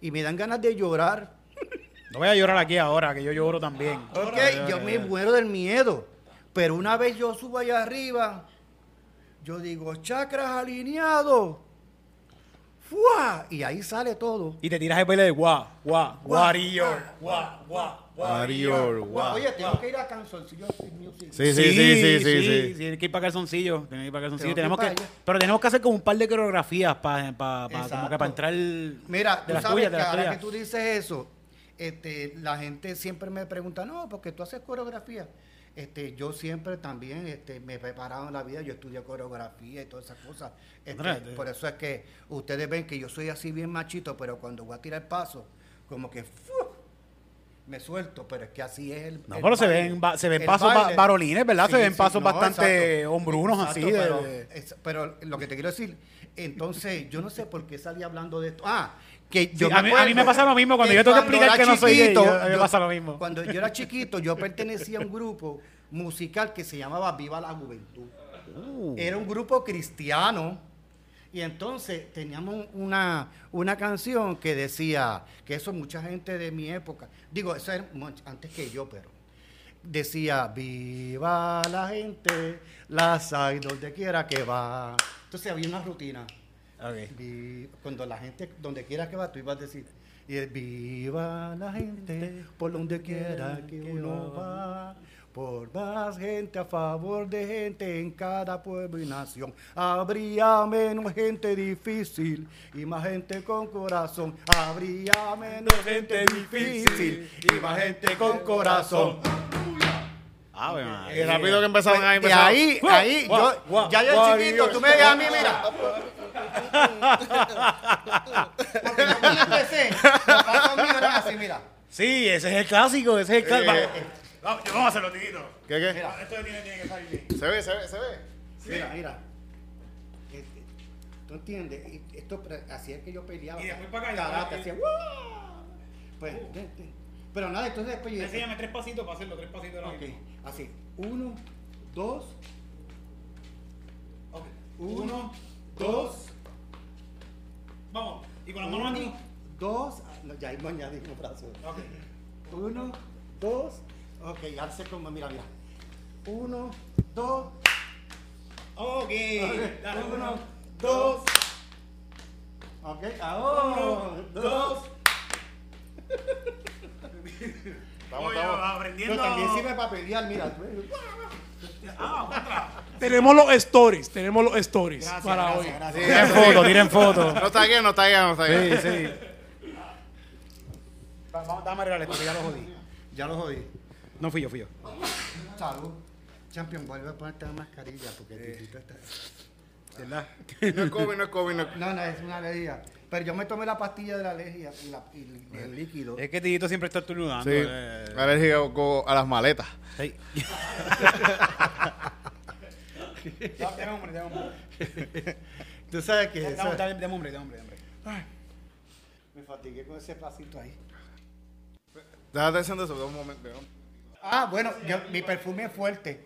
y me dan ganas de llorar. [laughs]
No voy a llorar aquí ahora, que yo lloro también.
Ok, yo me muero del miedo. Pero una vez yo subo allá arriba, yo digo, chakras alineados. ¡Fua! Y ahí sale todo.
Y te tiras el baile de guau, guau, guarillo, guau, guau,
Warrior, wow.
Oye, tengo que ir a Canzoncillo Music.
Sí, sí, sí, sí, sí, sí.
Tienes que ir para calzoncillo. Tienes que ir para calzoncillo. Tenemos
que
pero tenemos que hacer como un par de coreografías para, para, para entrar.
Mira,
de
tú
las
sabes
tuyas, de
que
las
ahora
tuyas.
que tú dices eso, este, la gente siempre me pregunta, no, porque tú haces coreografía. Este, yo siempre también este, me he preparado en la vida, yo estudié coreografía y todas esas cosas. Este, por eso es que ustedes ven que yo soy así bien machito, pero cuando voy a tirar paso, como que ¡fu! me suelto, pero es que así es el.
No,
el
pero se ven, se ven
El
pasos ba- varolines, ¿verdad? se ven
sí,
pasos
no,
bastante
exacto.
hombrunos así. de-
Exacto,
de-
pero, es- pero lo que te quiero decir, entonces, yo no sé por qué salí hablando de esto. Ah, que yo
Sí, a mí- a mí me pasa lo mismo, cuando yo tengo que explicar que no soy gay, yo- a mí me pasa lo mismo.
Cuando yo era chiquito, yo pertenecía a un grupo musical que se llamaba Viva la Juventud.
Uh.
Era un grupo cristiano. Y entonces teníamos una, una canción que decía, que eso mucha gente de mi época, digo, eso era antes que yo, pero decía, viva la gente, las hay donde quiera que va. Entonces había una rutina. Cuando la gente, donde quiera que va, tú ibas a decir, y es, viva la gente por donde quiera que uno va, por más gente a favor de gente en cada pueblo y nación. Habría menos gente difícil y más gente con corazón. Habría menos gente difícil y más gente con corazón.
Ave María.
Y rápido que empezaban a
Y ahí, ahí, yo, ya yo
guau,
chiquito, tú me ves a mí, mira. Porque yo cuando empecé, los pasos míos eran así, mira.
Sí, ese es el clásico, ese es el clásico.
Eh,
Vamos, vamos a hacerlo, tiguito.
¿Qué, qué?
Mira.
Esto tiene, tiene que salir bien.
Se ve, se ve, se ve.
Mira, mira. Este, ¿Tú entiendes? Esto es que yo peleaba.
Y después para acá,
Karate, hacía. Pues, de- pero nada, entonces después yo
Enséñame tres pasitos para hacerlo, tres pasitos ahora
Ok,
mismo.
así. Uno, dos. Ok. Uno, dos.
Vamos. Y con las manos aquí.
Uno, dos. ah, ya ahí me añadimos brazos.
Ok.
Uno, dos. Ok, alce como, mira, mira. Uno, dos. Ok. Dale, uno, dos. Ok, ahora. dos. [laughs] [laughs]
Vamos, vamos.
Pero también sirve para pelear, mira.
Tenemos los stories, tenemos los stories
Gracias,
para
gracias,
hoy.
gracias.
Tiren foto, tiren foto.
No está bien, no está bien, no está bien.
Sí, sí. Vamos, dame arreglar esto, que ya lo jodí.
Ya lo jodí.
No fui yo, fui yo.
Salud. Champion, vuelve a ponerte la mascarilla porque Titito está...
¿Verdad?
No es COVID, no es COVID. No es...
No, no, es una alergia. Pero yo me tomé la pastilla de la alergia y, la, y el líquido.
Es que Tito siempre está estornudando.
Sí,
eh.
alérgico a las maletas.
Sí. [laughs] Dame hombre, dame hombre.
Tú sabes que eso-
Dame, dame, dame hombre, dame hombre,
me fatigué con ese pasito ahí.
Déjate haciendo eso, un momento.
Ah, bueno, yo- mi perfume es fuerte.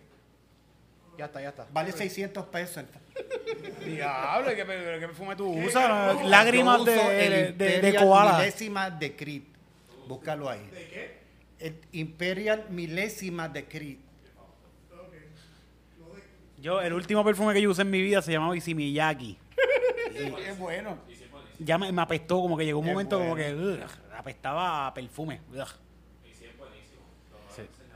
Ya está, ya está.
Vale 600 pesos.
Diablo, ¿qué, perfume tú usas? Lágrimas
Yo
de,
el
de, de, de
Imperial
koala.
Milésima de Creed. Búscalo ahí. ¿De qué? El Imperial Milésima de Creed.
Yo, el último perfume que yo usé en mi vida se llamaba Isimiyaki.
Es bueno.
Ya me, me apestó, como que llegó un
Es
momento como que ugh, apestaba a perfume. ugh.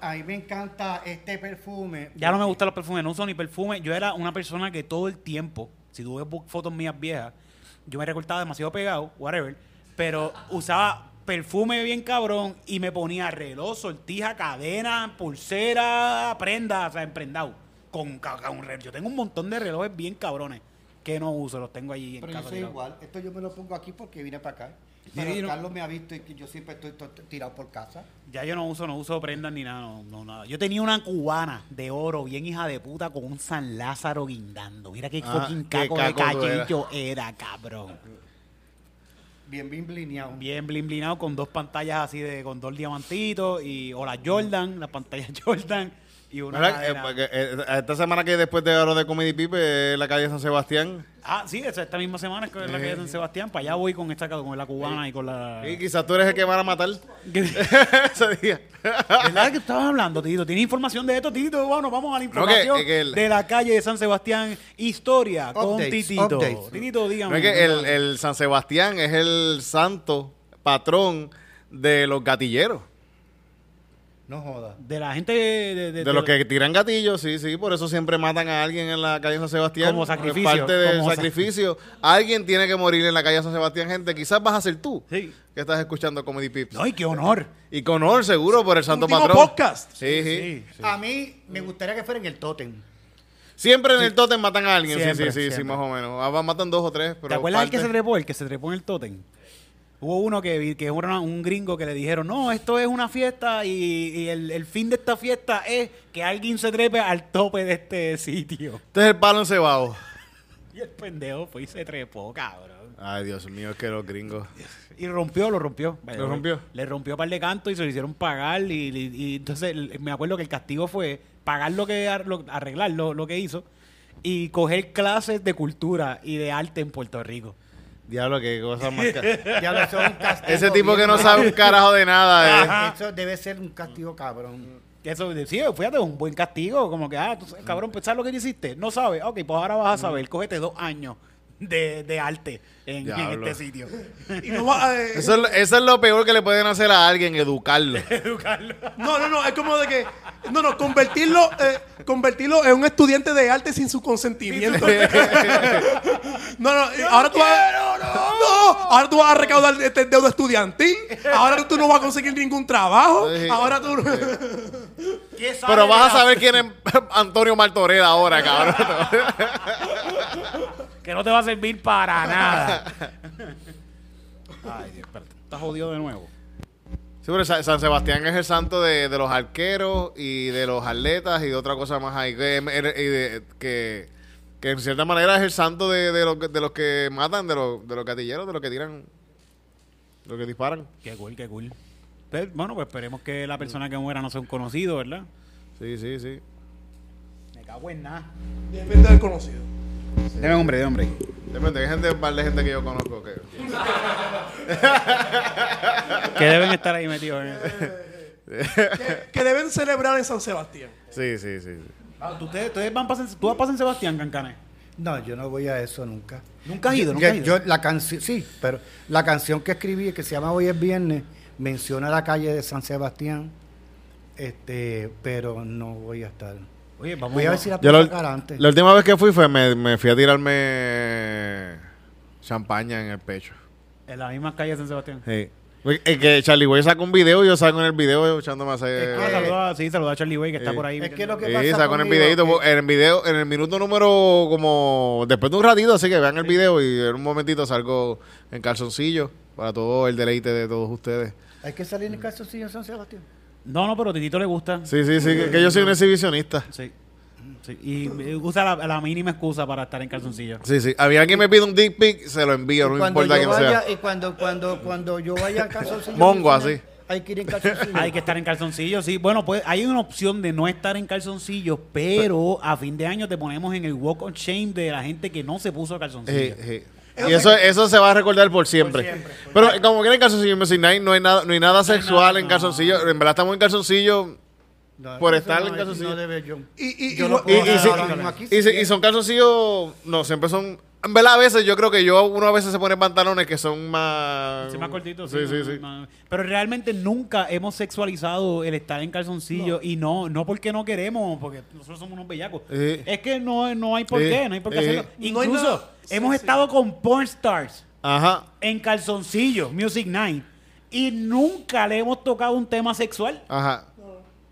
A mí me encanta este perfume.
Ya no me gustan los perfumes, no uso ni perfume. Yo era una persona que todo el tiempo, si tú ves bu- fotos mías viejas, yo me recortaba demasiado pegado, whatever, pero usaba perfume bien cabrón y me ponía reloj, sortija, cadena, pulsera, prenda, o sea, emprendado. Con, un reloj. Yo tengo un montón de relojes bien cabrones que no uso, los tengo allí en
Pero yo
casa.
soy
tirados.
igual. Esto yo me lo pongo aquí porque vine para acá.
Sí,
Pero
no-
Carlos me ha visto y yo siempre estoy to- tirado por casa.
Ya yo no uso, no uso prendas ni nada, no, no, nada. Yo tenía una cubana de oro, bien hija de puta, con un San Lázaro guindando. Mira qué
Ah,
fucking
qué
caco de
tú
cachillo era, cabrón.
Bien, bien blineado.
Bien blin blinado con dos pantallas así de, con dos diamantitos y, o las Jordan, las pantallas [laughs] Jordan y una
¿Verdad?
cadena.
Eh, eh, esta semana que después de lo de Comedy Pipe, eh, la calle San Sebastián.
Ah, sí, esta misma semana es que es la que es en Sebastián, para allá voy con esta con la cubana y con la...
Y quizás tú eres el que van a matar
¿Verdad [laughs]
ese día.
que estabas hablando, Tito? ¿Tienes información de esto, Tito? Bueno, vamos a la información
que el-
de la calle de San Sebastián. Historia con Titito.
updates.
Titito, dígame.
No es que el, el San Sebastián es el santo patrón de los gatilleros.
No jodas.
De la gente de, de-
De,
de-
los que tiran gatillos, sí, sí, por eso siempre matan a alguien en la calle San Sebastián.
Como
Es
sacrificio,
parte del sacrificio. Alguien tiene que morir en la calle San Sebastián, gente. Quizás vas a ser tú
Sí.
que estás escuchando Comedy Pips.
¡Ay, qué honor!
Y con honor, seguro, por el santo
Último
patrón.
podcast.
Sí, sí.
A mí me gustaría que fuera en el tótem.
Siempre en el tótem matan a alguien.
Siempre,
sí, sí, sí, sí,
siempre.
más o menos. Ah, Matan dos o tres, pero
¿Te acuerdas el que se trepó? El que se trepó en el tótem. Hubo uno que, que era un gringo que le dijeron, no, esto es una fiesta y, y el, el fin de esta fiesta es que alguien se trepe al tope de este sitio.
Este es el palo encebado.
Y el pendejo fue y se trepó, cabrón.
Ay, Dios mío, es que los gringos.
Y rompió, lo rompió.
¿Lo rompió?
Le rompió un par de cantos y se lo hicieron pagar. Y, y- y entonces me acuerdo que el castigo fue pagar lo que arreglar lo, lo que hizo y coger clases de cultura y de arte en Puerto Rico.
Diablo, qué cosa más. ca- [laughs]
un castigo
Ese tipo que no sabe un carajo de nada. eh.
Eso debe ser un castigo cabrón.
Eso, sí, fíjate, un buen castigo. Como que, ah, tú, cabrón, pues ¿sabes lo que hiciste? No sabes. Ok, pues ahora vas a saber. Cógete dos años de, de arte en, este sitio.
Y no va, eh,
Eso, es, lo- eso es lo peor que le pueden hacer a alguien, [laughs] educarlo.
No, no, no, es como de que. No, no, convertirlo, eh, convertirlo en un estudiante de arte sin su consentimiento. [laughs] no, no, ahora tú vas. No, ahora tú vas a recaudar este deuda estudiantil. Ahora tú no vas a conseguir ningún trabajo.
Sí.
Ahora tú.
Pero vas a saber quién es Antonio Martorell ahora, cabrón. [laughs]
Que no te va a servir para nada. Ay, Dios, espérate. Estás jodido de nuevo.
Sí, pero Sa- San Sebastián es el santo de, de los arqueros y de los atletas y de otra cosa más ahí. Que, y de- que, que en cierta manera es el santo de, de, los, que- de los que matan, de los, de los gatilleros, de los que tiran, de los que disparan.
Qué cool, qué cool. Bueno, pues esperemos que la persona que muera no sea un conocido, ¿verdad?
Sí, sí, sí.
Me cago en nada.
Depende del conocido.
Deme hombre, de hombre.
Depende, hay gente, un par de gente que yo conozco que... [laughs]
Que deben estar ahí metidos en eso. [laughs]
Que, que deben celebrar en San Sebastián.
Sí, sí, sí. sí.
Ah, ¿tú- Ustedes, ustedes van para San, ¿Tú vas para San Sebastián, Cancanes?
No, yo no voy a eso nunca.
¿Nunca has ido?
Yo-
¿Nunca has
yo-
ido?
yo la canción, sí, pero la canción que escribí, que se llama Hoy es Viernes, menciona la calle de San Sebastián, este, pero no voy a estar.
Oye, vamos
Voy a ver si la puedo
la,
sacar antes.
la última vez que fui fue me, me fui a tirarme champaña en el pecho.
En la misma calle de San Sebastián.
Sí. Es que Charlie Way sacó un video y yo salgo en el video echándome a
Es
hacer...
Ah, saluda, sí, saluda a Charlie Way que está
Sí.
por ahí.
Es que lo que
Sí,
pasa
sacó en el videito,
que-
en el video, en el minuto número como después de un ratito, así que vean el video y en un momentito salgo en calzoncillo para todo el deleite de todos ustedes.
Hay que salir en calzoncillo en San Sebastián.
No, no, pero a Titito le gusta.
Sí, sí, sí, que, que yo soy un exhibicionista.
Sí. Sí, Y eh, usa la, la mínima excusa para estar en calzoncillo.
Sí, sí. Había alguien me pide un dick pic, se lo envío, no
cuando
importa
yo
quién
vaya,
sea.
y cuando, cuando, cuando yo vaya en calzoncillo.
Mongo, así.
Hay que ir en calzoncillo.
Hay que estar en calzoncillo, sí. Bueno, pues hay una opción de no estar en calzoncillo, pero a fin de año te ponemos en el walk of shame de la gente que no se puso calzoncillo.
Sí, sí. Y eso, eso se va a recordar por siempre. Pero como quieren calzoncillo Music Night, no hay nada, no hay nada sexual en
no.
calzoncillo. En verdad estamos en calzoncillo.
No,
por estar
no
en
es-
calzoncillo.
Y, y,
Yo
y-
lo
y-
son calzoncillos, no, siempre son. En verdad, a veces yo creo que yo, uno a veces se pone pantalones que son más.
Sí, más cortito,
Sí, sí, sí.
más- Pero realmente nunca hemos sexualizado el estar en calzoncillo y no no porque no queremos, porque nosotros somos unos bellacos. Es que no, no hay por qué, no hay por qué hacerlo.
No hay
Incluso hemos
sí.
estado con porn stars
Ajá,
en calzoncillo, Music Night, y nunca le hemos tocado un tema sexual.
ajá.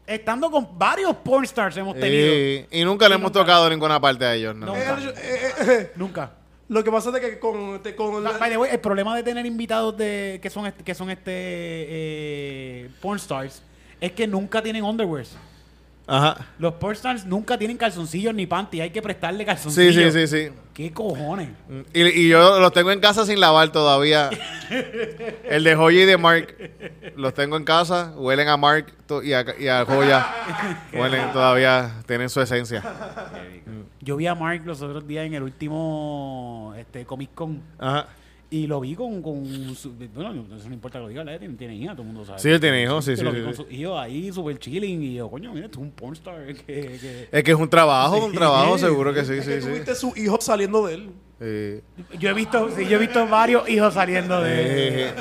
Estando con varios porn stars hemos tenido.
Y, y nunca le hemos tocado ninguna parte a ellos,
eh, eh, eh, eh,
Nunca.
Lo que pasa es que con, te- con
By-
la-
way, el problema de tener invitados de que son este, que son este eh, porn stars es que nunca tienen underwears.
Ajá.
Los stars nunca tienen calzoncillos ni panty, hay que prestarle
Sí,
calzoncillos.
sí, sí, sí.
¿Qué cojones?
Y, y yo los tengo en casa sin lavar todavía. [laughs] El de Joya y de Mark. Los tengo en casa, huelen a Mark y a, y a Joya. [laughs] Huelen todavía, tienen su esencia.
Yo vi a Mark los otros días en el último este, Comic Con
Ajá.
Y lo vi con, con su, bueno, eso no importa que lo diga, él tiene, tiene hija, todo el mundo sabe.
Sí, él tiene hijos, sí, sí,
Lo
sí,
vi con
sí.
su hijo ahí súper chilling y yo, coño, mira, tú eres un porn star que, que-
Es que es un trabajo, un trabajo, seguro que sí,
es que
sí, sí.
tuviste su hijo saliendo de él.
Sí.
Yo he visto, sí, yo he visto varios hijos saliendo de, de-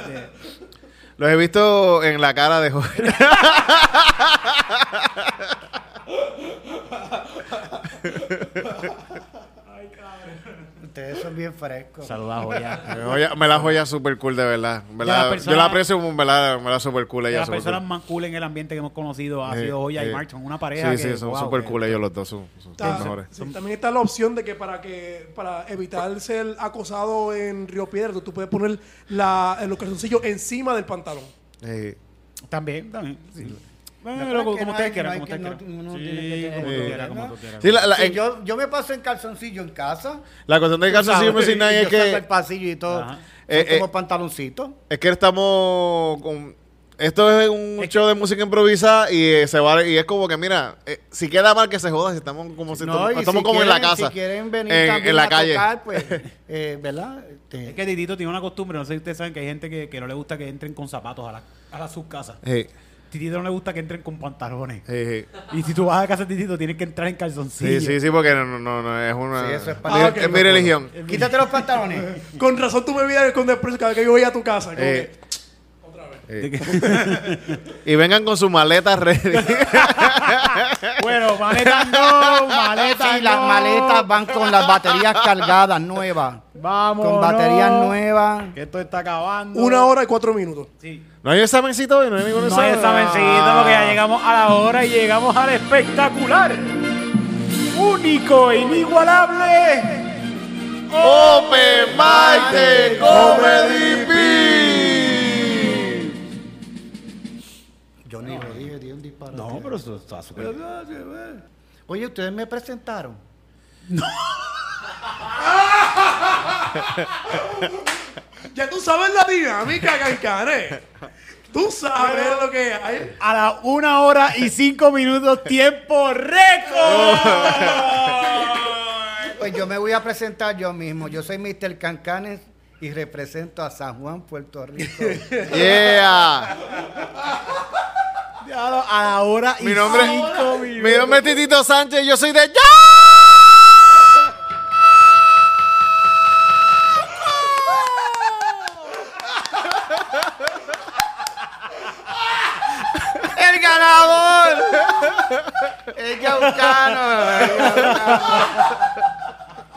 Los he visto en la cara de Joya. [laughs]
Ustedes son bien frescos.
Saluda, Joya. [laughs]
Joya- me la joya super cool, de verdad. Yo la aprecio, me la, me la super cool. Ella
las personas
cool.
más cool en el ambiente que hemos conocido ha sido Joya
sí.
y Mark. Son una pareja
Sí,
que,
sí, son
wow,
super cool ellos los dos. Son, son
Está-
los mejores.
sí, También está la opción de que para que para evitar ser acosado en Río Piedra, tú puedes poner la, los calzoncillos encima del pantalón.
Sí.
También, también. sí. Bueno, como, ustedes quieran, como ustedes quieran.
no- uno
Sí,
tiene que tener-
como tú
Eh,
yo, yo me paso en calzoncillo en casa.
la cuestión del calzoncillo [laughs] Night
Y
es que,
pasillo y todo. Son
Eh,
como
eh,
pantaloncitos.
es que estamos con... Esto es un
Es
show de música improvisada y eh, se va y es como que mira, eh, si queda mal que se joda, si estamos como si
No,
estamos
si
como en la casa.
Si quieren venir
en,
también
en la
a
calle.
tocar, pues, [laughs] eh, ¿verdad? Este,
Es que Titito tiene una costumbre, no sé si ustedes saben que hay gente que, que no le gusta que entren con zapatos a, la, a la sus casas.
Sí,
Titito no le gusta que entren con pantalones.
sí, sí.
Y si tú vas a casa de Titito, tienes que entrar en calzoncillo.
Sí, sí, sí, porque no, no, no, es una...
Sí, eso es para-
es, mi religión.
Quítate los pantalones. [laughs]
Con razón tú me vienes con desprecio cada vez que yo voy a tu casa. como
Eh,
que, [laughs]
y vengan con sus maletas ready. [laughs]
Bueno, maletas no, maletas
Sí, las maletas van con las baterías cargadas nuevas.
Vamos.
Con baterías nuevas.
Que esto está acabando.
una hora y cuatro minutos.
Sí.
¿No hay examencito hoy? ¿No hay ningún
No hay
examen?
examencito porque ya llegamos a la hora y llegamos al espectacular. Único e inigualable.
Open Mic de Comedy Beat.
No, pero eso está súper.
Oye, ustedes me presentaron. [laughs]
Ya tú sabes la dinámica, Cancane. Tú sabes lo que hay.
A la una hora y cinco minutos, tiempo récord.
Pues yo me voy a presentar yo mismo. Yo soy Mr. Cancanes y represento a San Juan, Puerto Rico.
Yeah.
A la hora y
Mi nombre,
cinco
mi nombre es Titito Sánchez y yo soy de ¡Ya!
¡El ganador! El Yaucano.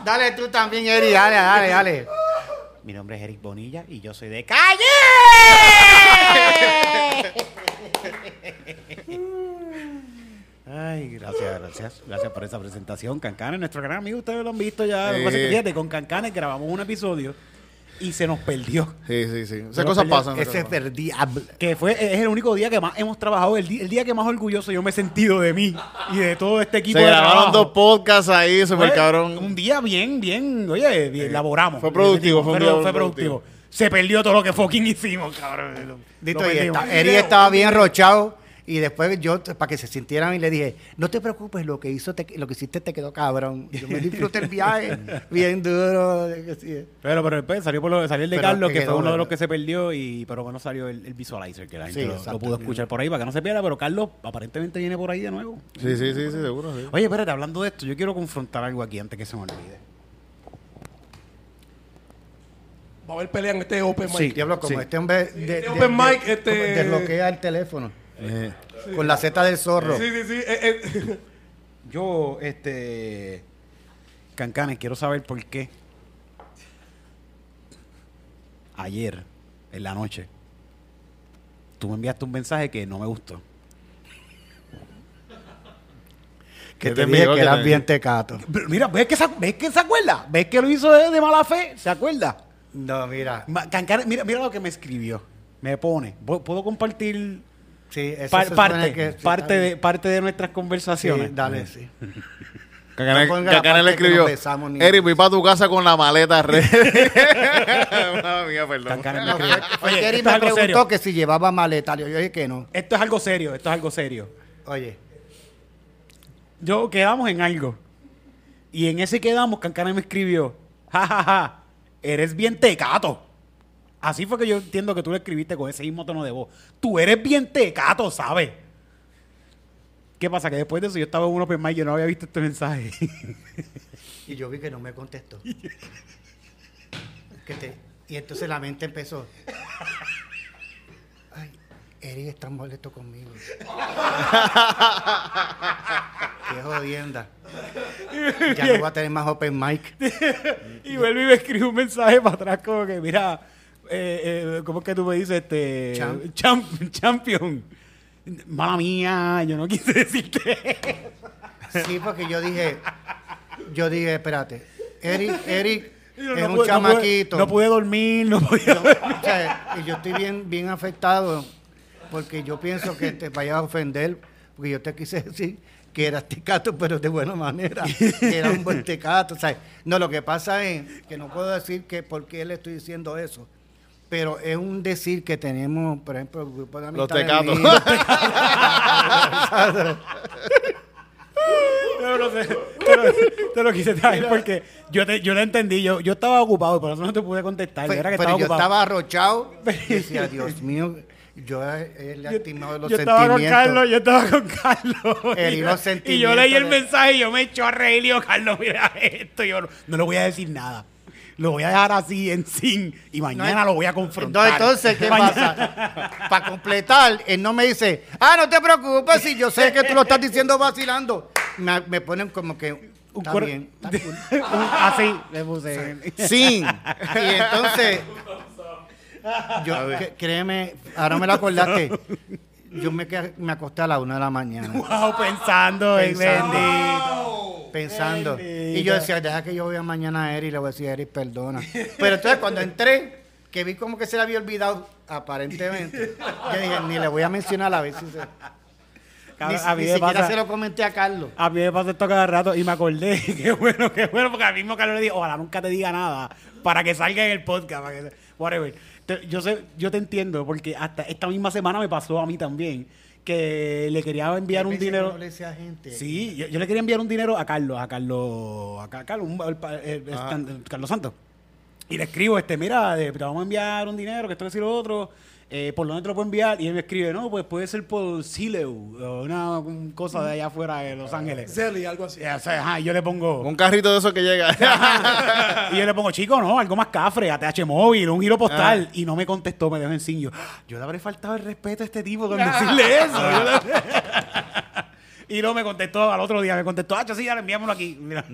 Dale tú también, Eri, dale, dale, dale.
Mi nombre es Eric Bonilla y yo soy de calle. Ay, gracias, gracias. Gracias por esa presentación. Cancane, nuestro gran amigo, ustedes lo han visto ya. Es
Sí.
Fíjate, con Cancane grabamos un episodio y se nos perdió.
Sí, sí, sí. Esas cosas pasan.
Ese verdiable.
Que fue, es el único día que más hemos trabajado, el, di- el día que más orgulloso yo me he sentido de mí y de todo este equipo
Se
de
grabaron
trabajo.
dos podcasts ahí, super
Fue
cabrón.
Un día bien, bien, oye, bien, elaboramos.
fue productivo, fue un día
fue productivo. Se perdió todo lo que fucking hicimos, cabrón.
Dito, y esta- Eri estaba bien rochado y después yo, para que se sintieran, y le dije, no te preocupes, lo que hizo te- lo que hiciste te quedó cabrón. Yo me disfruté el viaje, [laughs] bien duro. sí.
Pero, pero después salió, por lo, salió el de
Pero
Carlos,
que
que fue uno de los que se perdió, y pero bueno, salió el, el visualizer, que la gente
Sí,
lo- pudo escuchar por ahí para que no se pierda. Pero Carlos aparentemente viene por ahí de nuevo.
Sí, sí, sí, sí, seguro. sí.
Oye, espérate, hablando de esto, yo quiero confrontar algo aquí antes que se me olvide.
Va a haber pelea en este Open Mic.
Sí.
Diablo, como
Sí.
este hombre de,
Este
de-
open
de-
mic, este-
desbloquea el teléfono
Eh,
con la Z del zorro.
Sí, sí, sí. eh, eh. [laughs]
Yo, este. Cancanes, quiero saber por qué. Ayer, en la noche, tú me enviaste un mensaje que no me gustó.
Que
¿Qué
te dije que
¿Qué
eras bien tecato.
Pero mira, ¿ves que, se, ¿ves que se acuerda? ¿Ves que lo hizo de, de mala fe? ¿Se acuerda?
No, mira.
Ma- Cancanes, mira, mira lo que me escribió. Me pone. ¿Puedo puedo compartir
Sí, eso se supone
parte,
que- sí,
parte, de, parte de nuestras
Sí,
conversaciones?
dale, sí.
Cacanel, le escribió, Eric, voy para tu casa con la maleta re. [laughs] Madre mía, perdón.
No,
Oye,
que Eri
esto es
me preguntó
serio.
que si llevaba maleta. Yo dije que no.
Esto es algo serio, esto es algo serio.
Oye,
Yo quedamos en algo. Y en ese quedamos, Cancana me escribió, jajaja, ja, ja, eres bien tecato. Así fue que yo entiendo que tú le escribiste con ese mismo tono de voz. Tú eres bien tecato, ¿sabes? ¿Qué pasa? Que después de eso yo estaba en un open mic y yo no había visto este mensaje. [laughs]
y yo vi que no me contestó. Que te- y entonces la mente empezó. Ay, Eri está molesto conmigo. [laughs] Qué jodienda. Ya no va a tener más open mic. [laughs]
y vuelve y me escribe un mensaje para atrás como que, mira, eh, eh, ¿cómo es que tú me dices? Este,
Champ.
champ- champion. Mala mía, yo no quise [laughs] decirte.
Sí, porque yo dije, yo dije, espérate, Eric, Eric [laughs]
Yo
es
no
un
pude-
chamaquito.
No pude, dormir, no podía.
O sea, y yo estoy bien, bien afectado porque yo pienso que te vayas a ofender, porque yo te quise decir que eras tecato, pero de buena manera, que era un buen tecato. O sea, no, lo que pasa es que no puedo decir que por qué le estoy diciendo eso, pero es un decir que tenemos, por ejemplo, el grupo de
Los tecatos. [laughs]
No, no sé. Te lo, te lo quise traer porque yo, te, yo lo entendí. Yo, yo estaba ocupado, por eso no te pude contestar. Era que
pero
estaba
yo
ocupado.
estaba arrochado [laughs] y decía, Dios mío, yo he, lastimado los
yo estaba con
sentimientos.
Carlos, yo estaba con Carlos.
Herí
Y-
los
y yo leí el
sentimientos de-
mensaje y yo me echó a reír y yo, Carlos, mira esto. Y yo no, no le voy a decir nada. Lo voy a dejar así en sin y mañana lo voy a
No,
confrontar.
entonces, ¿qué pasa? Para completar, él no me dice, ah, no te preocupes, si yo sé que tú lo estás diciendo vacilando. Me, me ponen como que,
Un
está
cor-
bien, [laughs] está cool.
Un- así le puse.
Sí.
Y entonces, yo, créeme, ahora me lo acordaste, yo me, quedé- me acosté a la una de la mañana. [laughs]
Wow, pensando en
Pensando.
bendito.
pensando.
Bendito.
Y yo decía, deja que yo vea mañana a Eri y le voy a decir, Eri, perdona. Pero entonces cuando entré, que vi como que se le había olvidado, aparentemente, yo dije, ni le voy a mencionar a ver si se...
Cabrón,
ni
a mí
ni
me
siquiera
pasa-
se lo comenté a Carlos.
A mí me pasa esto cada rato y me acordé. [laughs] Qué bueno, qué bueno, porque al mismo Carlos le dije, ojalá nunca te diga nada para que salga en el podcast. Para que, whatever. Te- yo, sé, yo te entiendo, porque hasta esta misma semana me pasó a mí también que le quería enviar un dinero.
gente.
Sí, yo, yo le quería enviar un dinero a Carlos, a Carlos, a Ca- Carlos, un- el pa- el- el
Ah.
Carlos Santos. Y le escribo, este, mira, te vamos a enviar un dinero, que esto que sí lo otro. Eh, ¿por dónde te lo puedo enviar? Y él me escribe, no, pues puede ser por Sileu, o una un cosa de allá afuera de Los Ángeles.
Zelly, algo así.
Y, o sea, ajá, y yo le pongo...
Un carrito de esos que llega. [laughs]
y yo le pongo, chico, no, algo más cafre, ATH móvil, un giro postal. Y no me contestó, me dejó en cinco. Yo le habré faltado el respeto a este tipo con [laughs] decirle eso. [laughs] Y no me contestó al otro día, me contestó, ah, sí, ya enviámoslo aquí. Mira.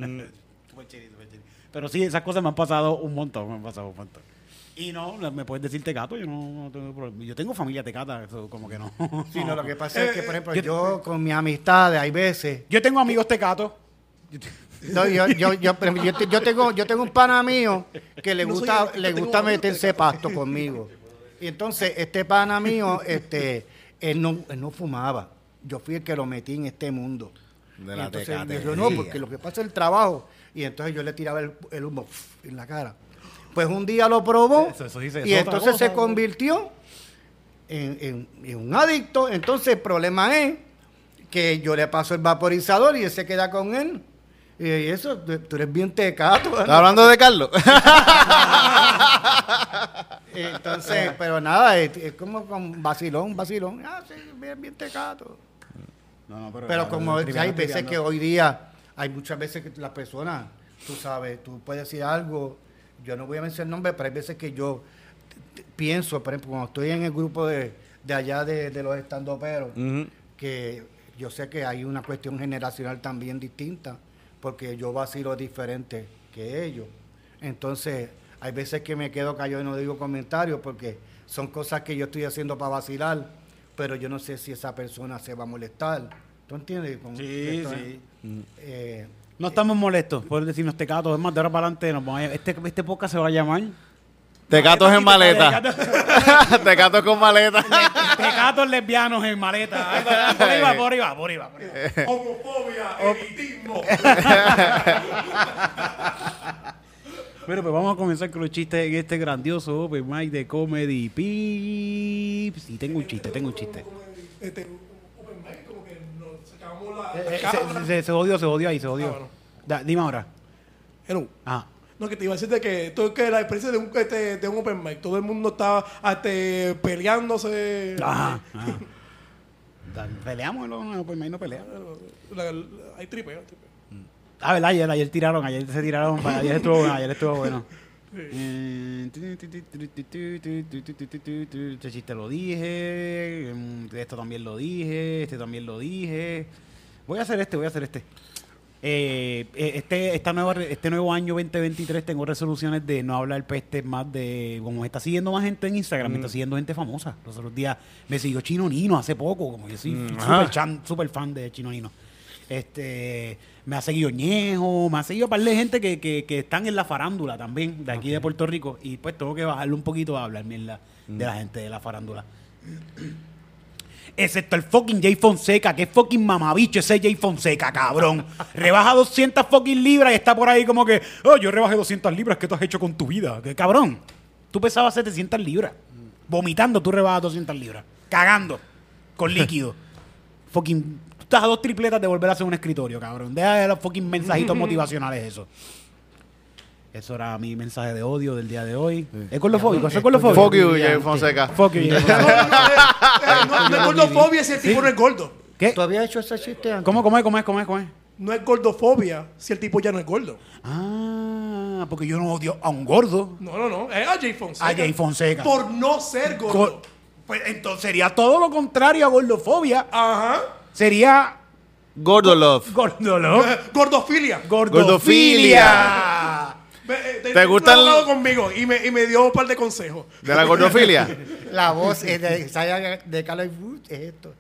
Chiri. Pero sí, esas cosas me han pasado un montón, me han pasado un montón. Y no, me puedes decir tecato, yo no, no tengo problema. Yo tengo familia tecata, eso como que no. [laughs]
Sí, no, lo que pasa es que, por ejemplo, yo con mis amistades, hay veces.
Yo tengo amigos tecatos.
No, yo, yo, yo, yo te- yo tengo, yo tengo un pana mío que le
No soy
gusta,
yo
le gusta meterse pasto conmigo. Y entonces, este pana mío, este, él no, él no fumaba. Yo fui el que lo metí en este mundo.
De la
entonces dijo, no, porque lo que pasa es el trabajo. Y entonces yo le tiraba el, el humo en la cara. Pues un día lo probó
Eso- eso dice,
y entonces se convirtió en, en- en un adicto. Entonces el problema es que yo le paso el vaporizador y él se queda con él. Y eso, tú eres bien tecato.
¿Estás hablando de Carlos? [laughs]
Entonces, pero nada, es, es como con vacilón, vacilón. Ah, sí, bien, bien tecato.
No, no,
Pero
claro,
como hay veces que hoy día, hay muchas veces que las personas, tú sabes, tú puedes decir algo, yo no voy a mencionar nombre, pero hay veces que yo pienso, por ejemplo, cuando estoy en el grupo de, de allá de, de los estandoperos,
Ujú.
que yo sé que hay una cuestión generacional también distinta, porque yo vacilo diferente que ellos. Entonces, hay veces que me quedo callado y no digo comentarios porque son cosas que yo estoy haciendo para vacilar, pero yo no sé si esa persona se va a molestar. ¿Tú entiendes? Con-
Sí,
esto,
sí.
eh,
No estamos molestos por decirnos tecatos. Es más, de ahora para adelante, nos vamos a- este, este podcast se va a llamar
Tecatos en maleta.
Tecatos-
con maleta. [laughs]
Tecatos lesbianos en maleta. Por ahí va, por ahí va, por ahí va. por ahí va.
Homofobia, elitismo. [laughs]
Bueno, pues vamos a comenzar con los chistes en este grandioso Open Mic de Comedy Pips. Y tengo un chiste, tengo un chiste.
Este, open mic, como que la,
Eh, eh, se, se, se odió, se odió ahí, se odió.
Ah, bueno.
Da- dime ahora.
Hello.
Ah.
No, que te iba a decir de que, todo, que la experiencia de un, este, de un open mic, todo el mundo estaba este, peleándose.
Ajá. Peleamos, en el Open Mic no pelea.
La- la- hay tripeo.
Ah, ¿verdad? Ayer, ayer tiraron, ayer se tiraron, ayer estuvo bueno, ayer estuvo bueno. Eh, Este chiste lo dije, mm, esto también lo dije, este también lo dije. Voy a hacer este, voy a hacer este. Eh, eh, este, esta nueva, este nuevo año 2023 tengo resoluciones de no hablar peste más de... Como me está siguiendo más gente en Instagram, me está siguiendo gente famosa. Los otros días me siguió Chino Nino hace poco, como yo soy súper chan- súper fan de Chino Nino. Este, me ha seguido Ñejo, me ha seguido un par de gente que, que, que están en la farándula también, de aquí de Puerto Rico. Y pues tengo que bajarle un poquito a hablar mierda de la gente de la farándula. Excepto el fucking Jay Fonseca, que es fucking mamabicho ese Jay Fonseca, cabrón. Rebaja 200 fucking libras y está por ahí como que, oh, yo rebajé 200 libras, ¿qué tú has hecho con tu vida? Que cabrón, tú pesabas 700 libras. Vomitando, tú rebajas 200 libras. Cagando, con [laughs] líquido. fucking, tú estás a dos tripletas de volver a hacer un escritorio, cabrón. Deja de los fucking mensajitos motivacionales eso. Eso era mi mensaje de odio del día de hoy. ¿Es gordofóbico? ¿Eso es gordofóbico?
Fuck you, Jay Fonseca.
Fuck you, Jay
No,
Fonseca.
no, eh, eh, es gordofobia si el tipo no es gordo.
¿Qué?
¿Tú habías hecho ese chiste antes?
¿Cómo, cómo es, cómo es, cómo es, cómo es?
No es gordofobia si el tipo ya no es gordo.
Ah, porque yo no odio a un gordo.
No, no, no. Es a Jay Fonseca.
A Jay Fonseca.
Por no ser gordo.
Go- Pues entonces sería todo lo contrario a gordofobia.
Ajá.
Sería
Gordo Love.
gordolo.
Eh, Gordofilia.
Gordofilia.
Eh,
¿Te
tengo un
gusta el-
abogado conmigo y me, y me dio un par de consejos.
De la gordofilia. [laughs]
La voz es de, de Duty, es esto.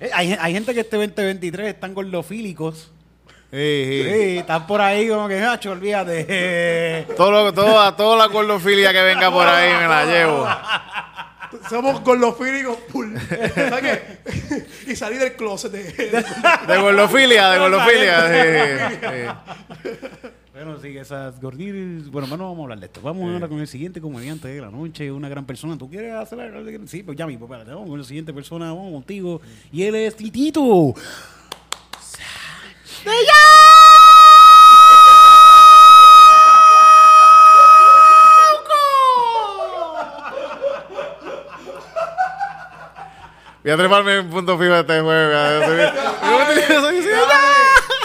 Eh, hay, hay gente que este 2023 están gordofílicos.
Sí, sí.
Sí, están por ahí como que, macho, olvídate. [laughs]
Todo lo, todo, a toda la gordofilia que venga por ahí me la llevo.
Somos gordofílicos full. ¿Sabes qué? [laughs] y salí del closet de...
De gordofilia, de gordofilia. sí, sí.
Bueno, sí, esas gorditas. Bueno, bueno, vamos a hablar de esto. Vamos ahora con el siguiente comediante de la noche, una gran persona. ¿Tú quieres hacer algo? Sí, pues ya mismo, espérate. Vamos con la siguiente persona, vamos contigo. Y él es Titito.
Voy a treparme en punto fijo este juego.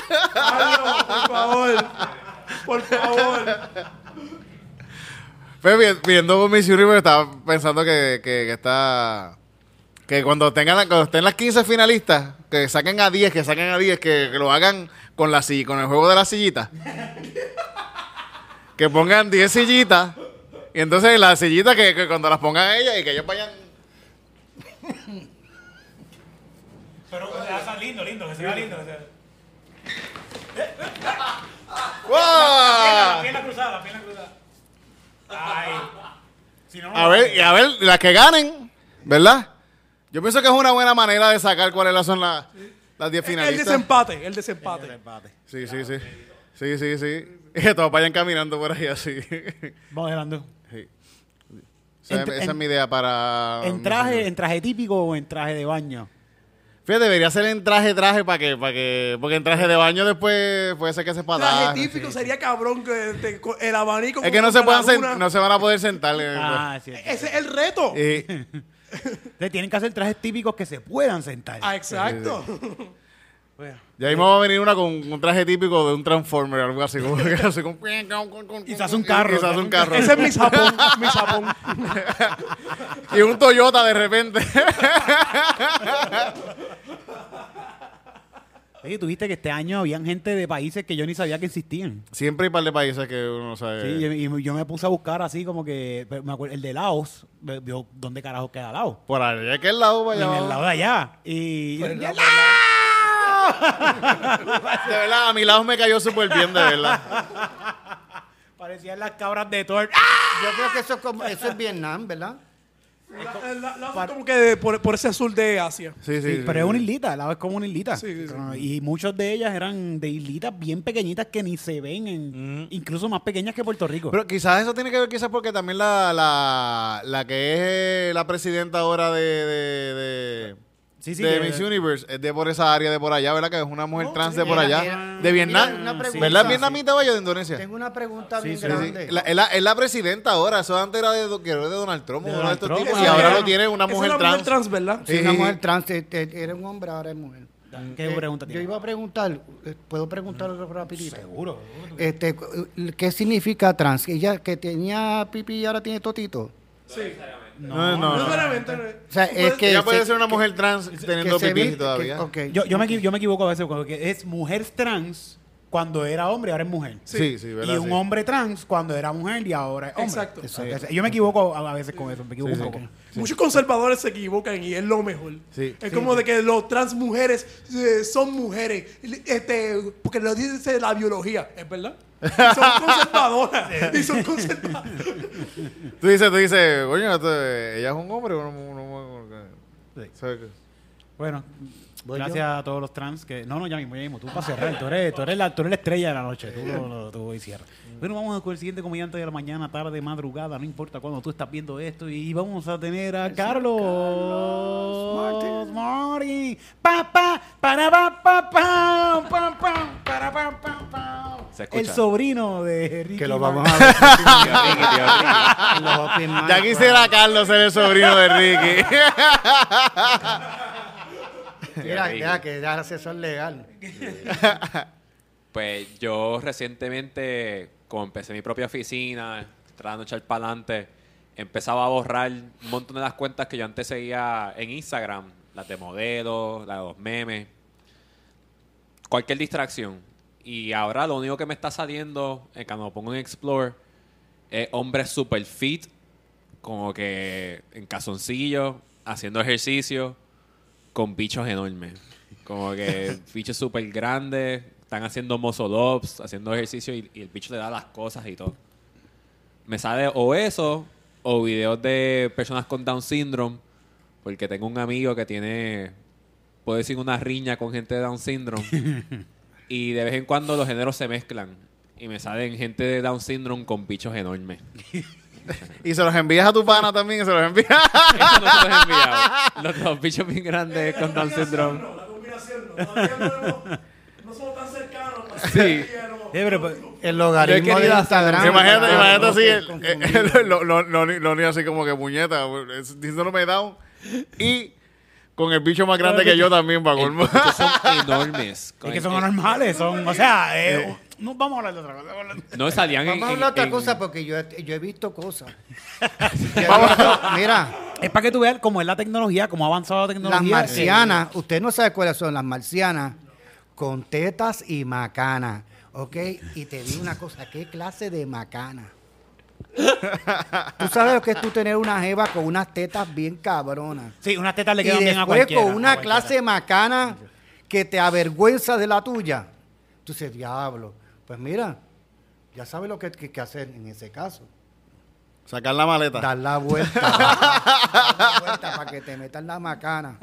[laughs]
Por favor. Por favor.
Pues vi- viendo con Miss Universe estaba pensando que, que, que está... Que cuando tengan la- cuando estén las 15 finalistas, que saquen a 10, que saquen a 10, que, que lo hagan con la silla, con el juego de la sillita. que pongan 10 sillitas. Y entonces las sillitas que, que cuando las pongan ellas y que ellos vayan...
Pero o sea, lindo, lindo, que se lindo. Que se...
¡Wow!
Pierna cruzada, pierna cruzada. Ay. Si no, no
A ver, y a ver, las que ganen, ¿verdad? Yo pienso que es una buena manera de sacar cuáles son las, las 10
El
finalistas.
desempate, el desempate.
Sí, sí, sí. Sí, sí, sí. Y [laughs] que todos vayan caminando por ahí así. [laughs]
Vamos adelante.
Sí. Esa,
En-
esa
en-
es mi idea para...
¿En traje, ¿En traje típico o en traje de baño?
Fíjate, debería ser en traje, traje, para que, para que... Porque en traje de baño después puede ser que se
Traje
para
típico sería cabrón que te- el abanico.
Es que
con-
no se, puedan sen-
luna.
no se van a poder sentar. eh,
Ah, sí.
Ese es el reto.
y- [laughs]
Entonces tienen que hacer trajes típicos que se puedan sentar.
Ah, exacto. [laughs]
ya mismo va a venir una con un traje típico de un Transformer, algo así. Como que así con-
Y se hace un carro.
Y se hace un carro.
Ese es mi sapón, mi sapón. [laughs]
Y un Toyota de repente.
Oye, tuviste que este año habían gente de países que yo ni sabía que existían.
Siempre hay un par de países que uno sabe.
Sí, y, y yo me puse a buscar así como que, me acuerdo, el de Laos, vio dónde carajo queda Laos.
Por allá, que el lado para
En el lado de allá. Y...
Por el lado-
De verdad, a mi lado me cayó súper bien, de verdad. [laughs]
Parecían las cabras de Thor.
Yo creo que eso es, como, eso es Vietnam, ¿verdad?
La- la- la- como que de- por, por ese azul de Asia.
Sí, sí.
Sí,
sí,
pero es
sí.
una islita, Laos es como una islita.
Sí, sí.
Ah, Y muchas de ellas eran de islitas bien pequeñitas que ni se ven, en, incluso más pequeñas que Puerto Rico.
Pero quizás eso tiene que ver quizás porque también la, la, la que es eh, la presidenta ahora de, de, de,
Sí, sí,
de Miss Universe es de por esa área de por allá, ¿verdad? Que es una mujer
Oh,
trans
sí.
de por allá. de Vietnam.
mira, una pregunta.
¿Verdad? ¿Vietnamita ella de Indonesia?
Tengo una pregunta bien
sí,
Sí, sí.
grande.
La- es, la, es la presidenta ahora. Eso antes era de, era de Donald Trump,
De
uno de
Donald
estos
Trump.
tipos, y ahora
era-
lo tiene una mujer
es la
trans.
mujer trans, ¿verdad?
Sí, una
Sí.
mujer trans, eh, eres un hombre, ahora es mujer.
¿Qué
Eh,
pregunta
Yo
tiene?
iba a preguntar, eh, ¿puedo preguntar algo rapidito?
Seguro.
Este, ¿Qué significa trans? ¿Ella que tenía pipí y ahora tiene totito?
No, no,
No,
no.
O sea, es que...
Ella puede
se-
ser una
que-
mujer trans teniendo pipí
vi-
todavía.
que- ok.
Yo, yo, me, yo me equivoco a veces porque es mujer trans cuando era hombre, ahora es mujer.
Sí, sí,
y
¿verdad?
un
Sí.
hombre trans cuando era mujer y ahora es hombre.
Exacto.
Yo me equivoco a a veces con eso, me equivoco
Sí,
un.
Muchos conservadores se equivocan y es lo mejor.
Sí.
Es como de que los trans mujeres eh, son mujeres. Este, porque lo dice la biología, ¿es verdad? Y son conservadoras. [laughs] y son conservadoras.
Tú dices, tú dices, coño, ella es un hombre o no, no- no- ¿sabes qué?
Bueno,
¿Voy
gracias a todos los trans que... No, no, ya mismo, ya mismo. Tú para cerrar. Tú eres, tú eres, la, tú eres la estrella de la noche. Tú, lo, lo- tú y cierra. Bueno, vamos con el siguiente comediante de la mañana, tarde, madrugada. No importa cuando tú estás viendo esto. Y vamos a tener a Carlos, Martin. Pa, pa, para, pa, pa, pa, pa, pa, para, pa, pa, pa.
Se escucha.
El sobrino de Ricky
Que lo
Martin.
vamos a ver [laughs]
Ya quisiera Carlos ser el sobrino de Ricky. [laughs] [laughs]
Mira, ya que ya es asesor legal. [laughs]
Pues yo recientemente, como empecé mi propia oficina, tratando de echar para adelante, empezaba a borrar un montón de las cuentas que yo antes seguía en Instagram, las de modelos, las de los memes, cualquier distracción. Y ahora lo único que me está saliendo, eh, cuando lo pongo en Explore, es hombres super fit, como que en calzoncillos, haciendo ejercicio, con bichos enormes. Como que bichos súper grandes, están haciendo muscle haciendo ejercicio y, y el bicho le da las cosas y todo. Me sale o eso, o videos de personas con Down syndrome, porque tengo un amigo que tiene, puedo decir, una riña con gente de Down syndrome. [laughs] y de vez en cuando los géneros se mezclan. Y me salen gente de Down syndrome con bichos enormes. [laughs] [laughs]
y se los envías a tu pana también, se los envías. [laughs]
Eso no se los he enviado. [laughs] Los, los bichos bien grandes con Down syndrome.
La combinación, no. Todavía no, hemos- no somos tan cercanos.
Sí.
Pues,
El logaritmo de Instagram.
imagínate, imagínate
no,
así, el- el- lo, lo, así como que puñeta, es- diciéndome down. Y Con el bicho más grande que yo también, para colmo.
Estos son enormes.
Es que son anormales, son, o sea, eh, no vamos a hablar de otra cosa. vamos a hablar de-
No salían en.
Vamos a
en-
hablar de otra
en-
cosa porque yo, he- yo he visto cosas. [laughs] Yo he visto- mira,
Es para que tú veas cómo es la tecnología, cómo ha avanzado la
las
tecnología.
marcianas, usted no sabe cuáles son las marcianas con tetas y macana, ¿ok? Y te digo una cosa, ¿qué clase de macana? Tú sabes lo que es tú tener una jeva con unas tetas bien cabronas.
Sí, unas tetas le
Y
quedan bien a
después
cualquiera.
con
a
una
cualquiera.
clase macana que te avergüenza de la tuya. Tú dices, diablo. Pues mira, ya sabes lo que hay que hacer en ese caso.
Sacar la maleta.
Dar la vuelta. dar la vuelta para que te metan la macana.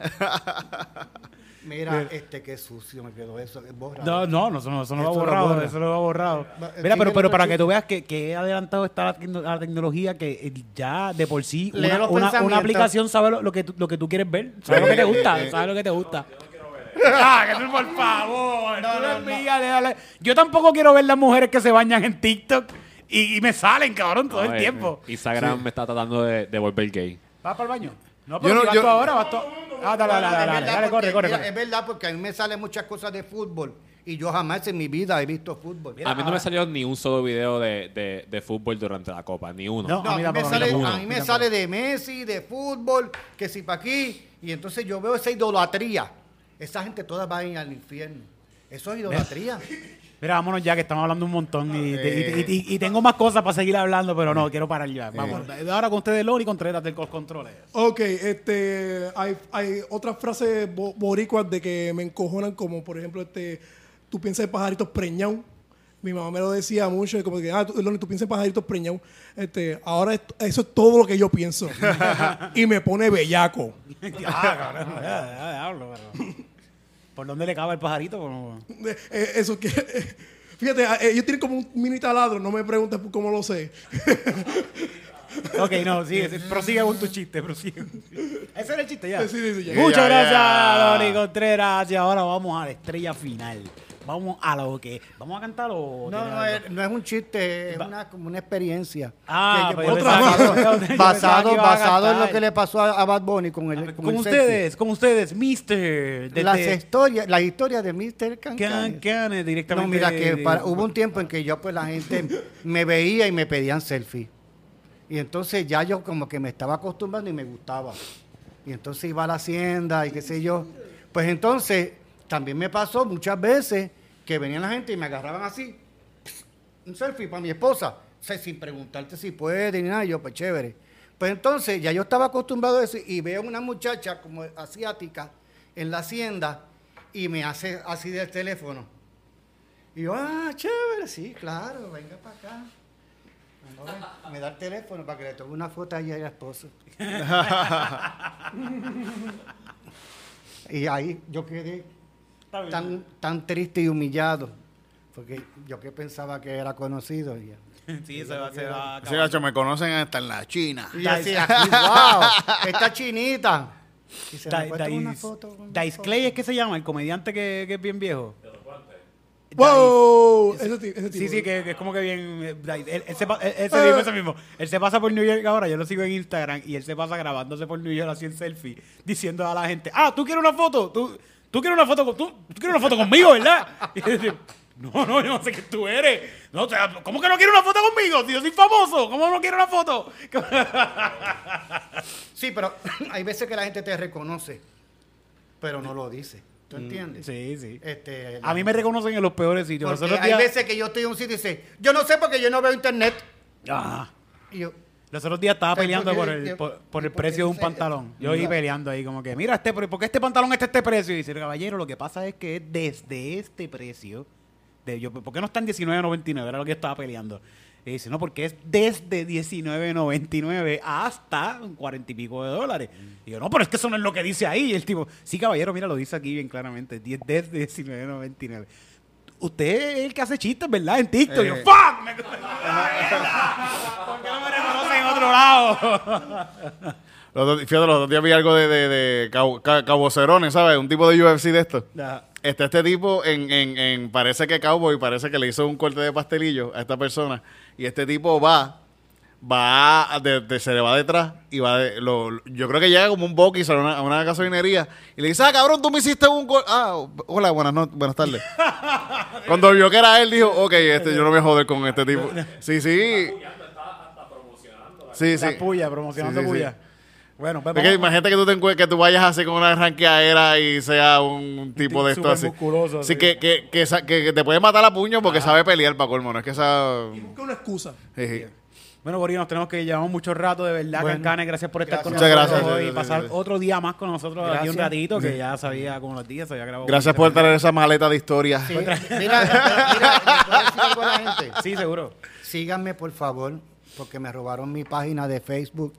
Mira, este qué sucio me quedó eso. Borra.
No, no, no, eso no, eso no lo ha
Eso lo
borrado,
borra.
eso lo ha borrado.
Va,
Mira, pero, pero para que tú veas que, que adelantado está la, tecno- la tecnología, que eh, ya de por sí una, una- aplicación sabe lo, lo que tú, lo que tú quieres ver, sabe lo que te gusta, [laughs] sabe lo que te gusta. Ah, que tú, por favor, tú envíale, dale. Yo tampoco quiero ver las mujeres que se bañan en TikTok y, y me salen, cabrón, todo
No,
el
eh,
tiempo.
Instagram me está tratando de, de volver gay.
¿Vas para el baño? No,
Yo
pero
no-
si vas
yo-
tú ahora, vas tú. Ah, dale, dale,
Es
dale, dale,
verdad
dale, corre,
porque-
corre,
mira,
corre.
Es verdad porque a mí me salen muchas cosas de fútbol y yo jamás en mi vida he visto fútbol.
a mí no me salió ni un solo video de, de, de fútbol durante la copa, ni uno.
No.
No,
A
a
mí
me sale, a mí me sale de Messi, de fútbol, que si para aquí. Y entonces yo veo esa idolatría. Esa gente toda va a ir al infierno. Eso es idolatría. [laughs]
Mira, vámonos ya que estamos hablando un montón y, y- y- y- y tengo más cosas para seguir hablando, pero no, quiero parar ya. Vamos, ahora con ustedes, Lori Contreras del Cos Controles.
Ok, este, hay, hay otras frases bo- boricuas de que me encojonan, como por ejemplo, este, tú piensas en pajaritos preñados. Mi mamá me lo decía mucho, como que, ah, tú, Loni, tú piensas en pajaritos preñados. Este, ahora es- eso es todo lo que yo pienso. [laughs] y me pone bellaco. [laughs]
Ah, cabrón, ya, ya, diablo, pero- [laughs] ¿Por dónde le cabe el pajarito? Como-
Eh, eh, eso que, fíjate, eh, ellos tienen como un mini taladro, no me preguntes por cómo lo sé.
Ok, no, sigue, sí, prosigue con tu chiste, prosigue. Ese era el chiste ya.
Sí, sí, sí, ya.
Muchas
Ya,
gracias,
ya.
Lori Contreras. Y ahora vamos a la estrella final. Vamos a lo que. ¿Vamos a cantar o.?
No, no es, no es un chiste, es una, como una experiencia.
Ah,
Que
pues [laughs]
basado, basado, en lo que le pasó a, a Bad Bunny con el, con
Con
el
ustedes, con ustedes, Mister.
selfie. Las historias, las historias de Mr.
Can
Cancan.
Can, directamente.
No, mira, que
de-
para- hubo un tiempo en que yo, pues la gente me veía y me pedían selfie. Y entonces ya yo como que me estaba acostumbrando y me gustaba. Y entonces iba a la hacienda y qué sé yo. Pues entonces también me pasó muchas veces que venían la gente y me agarraban así, un selfie para mi esposa, o sea, sin preguntarte si puede ni nada. Y yo, pues chévere. Pues entonces ya yo estaba acostumbrado a eso y veo una muchacha como asiática en la hacienda y me hace así del teléfono. Y yo, ah, chévere, sí, claro, venga para acá. No, me da el teléfono para que le tome una foto a ella y al esposo. y ahí yo quedé. Tan, tan triste y humillado. Porque yo que pensaba que era conocido. Y, [laughs]
Sí, se va, se va a
Sí, gacho, me conocen hasta en la China.
y aquí, wow, esta chinita. Y se
Da-
una
Dice-
foto. una
Dice
foto.
Clay es que se llama, el comediante que, que es bien viejo.
¡Wow! Ese, ese tipo.
Sí, sí, que, que es como que bien. eh, Él, él se él- ese mismo, ese mismo. Él se pasa por New York ahora, yo lo sigo en Instagram, y él se pasa grabándose por New York así en selfie, diciendo a la gente: Ah, tú quieres una foto, tú, tú quieres una foto, con- tú, tú quieres una foto conmigo, ¿verdad? [laughs] Y yo digo, no, no, yo no sé qué tú eres. No, o sea, ¿Cómo que no quieres una foto conmigo? Si yo soy famoso, ¿cómo no quiero una foto? [laughs]
Sí, pero [clears throat] hay veces que la gente te reconoce, pero no lo dice. ¿Tú
Mm,
entiendes?
Sí, sí.
Este,
A mí me reconocen en los peores sitios. Los
Porque
otros
hay
días,
veces que yo estoy en un sitio y dice, yo no sé porque yo no veo internet.
Ajá.
Y yo,
Los otros días estaba
¿Sabes
peleando
por
el,
¿Qué-
por, por el precio de un pantalón. Yo iba peleando ahí como que, mira, este, ¿por qué este pantalón está este precio? Y dice, caballero, lo que pasa es que es desde este precio. De, yo, ¿Por qué no está en 19.99? Era lo que yo estaba peleando. Y dice, no, porque es desde 19.99 hasta 40 y pico de dólares. Y yo, no, pero es que eso no es lo que dice ahí. Y el tipo, sí, caballero, mira, lo dice aquí bien claramente. 10 Desde 19.99. Usted es el que hace chistes, ¿verdad? En TikTok. Yo,
Eh.
¡fuck! Me- [laughs] ¿Por qué no me reconocen en otro lado? [laughs]
Los dos- fíjate, los otros días vi algo de, de, de Cabo- Ca- Cabocerones, ¿sabes? Un tipo de UFC de esto. Está este tipo en, en, en- parece que Cowboy, parece que le hizo un corte de pastelillo a esta persona. Y este tipo va, va de, de- se le va detrás y va de, lo, yo creo que llega como un boquis a una, a una gasolinería y le dice, ah, cabrón, tú me hiciste un gol. Ah, hola, buenas noches, buenas tardes. [laughs] Cuando vio que era él, dijo, ok, este, yo no me voy a joder con este tipo. Sí, sí. Sí, sí.
La puya, promocionando
Sí, sí, sí.
puya. Bueno, pues
Es que
vamos-
imagínate que tú, te que tú vayas así con una ranqueadera y sea un tipo de esto así.
musculoso,
Sí,
así.
que, que, que, que- que te puede matar a puño porque sabe pelear para colmo, no es que esa...
Busca una excusa.
Sí, sí.
Bueno, Borillo, nos tenemos que llevamos mucho rato, de verdad,
Bueno,
Cancanes, gracias por estar con
Muchas
nosotros
gracias.
hoy y pasar otro día más con nosotros aquí un
Gracias.
ratito, que ya sabía como los días, se había grabado.
Gracias por traer esa maleta de historia.
Sí, mira, mira, ¿le puedo decir algo a la gente?
Sí, seguro.
Síganme, por favor, porque me robaron mi página de Facebook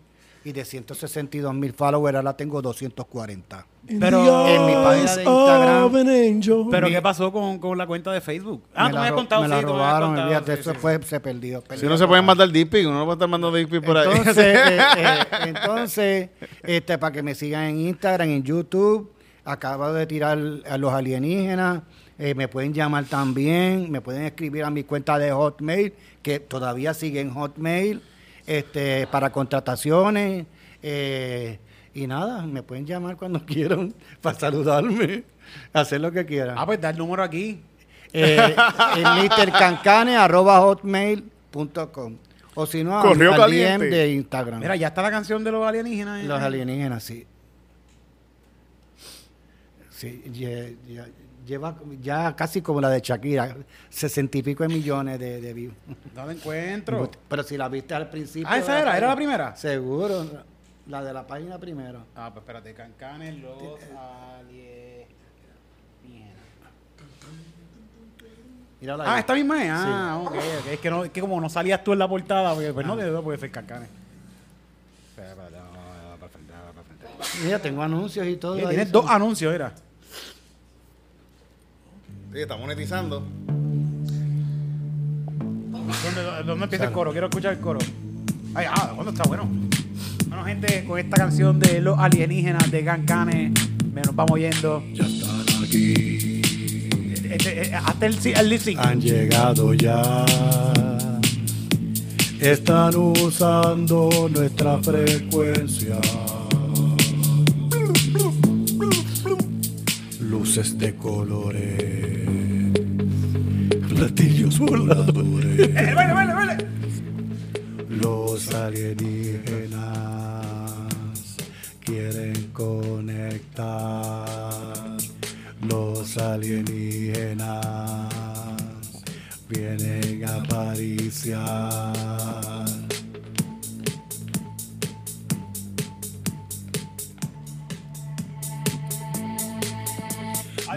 y de 162 mil followers ahora tengo 240.
Pero-
En mi página de Instagram.
Of an angel.
Pero ¿qué pasó con, con la cuenta de Facebook? Ah,
me
tú
la
me habías contado,
me
sí,
la
me
robaron,
contado, sí,
fue, se perdió.
Si no se pueden mandar dick pic, uno no puede estar mandando dick pic por ahí.
Entonces, [laughs] eh, eh, entonces este, para que me sigan en Instagram, en YouTube, acabo de tirar a los alienígenas, eh, me pueden llamar también, me pueden escribir a mi cuenta de Hotmail, que todavía sigue en Hotmail, este, para contrataciones, eh, y nada, me pueden llamar cuando [laughs] quieran para saludarme, hacer lo que quieran.
Ah, pues da el número aquí.
Eh, [laughs] hotmail.com o si no,
Correo
al DM
caliente.
de Instagram.
Mira, ya está la canción de los alienígenas. eh.
Los alienígenas, sí. Sí, ya- lleva ya casi como la de Shakira, sesenta y pico de millones de, de views.
No la encuentro.
Pero si la viste al principio.
Ah, esa era, era la primera.
Seguro, la de la página primero.
Ah, pues espérate, Cancanes, los alienígenas.
Mírala
Ah, esta misma es. Ah, ok, ok. Es que, no, es que como no salías tú en la portada, porque, pues no, no puede ser Cancanes. Espera, espérate, no, no, no, para frente, no, para frente.
Mira, tengo anuncios y todo.
Eh,
ahí.
Tienes dos anuncios, era.
Sí, está monetizando.
¿Dónde, dónde empieza el coro? Quiero escuchar el coro. Ay, ah, ¿cuándo está bueno? Bueno, gente, con esta canción de los alienígenas de Cancanes, me nos vamos yendo. Ya están aquí. hasta el, el sync.
Han llegado ya. Están usando nuestra frecuencia. Luces de colores. Platillos voladores.
Eh, ¡Vale, vale, vale!
Los alienígenas quieren conectar. Los alienígenas vienen a pariciar.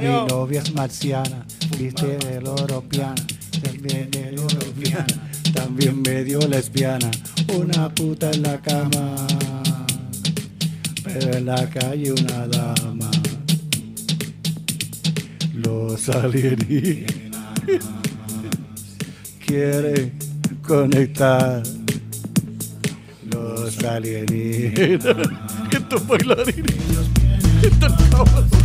Mi novia es marciana, viste de europeana, también es europeana, también medio lesbiana, una puta en la cama, pero en la calle una dama. Los alienígenas quieren conectar. Los alienígenas, estos bailarines, estos cabros.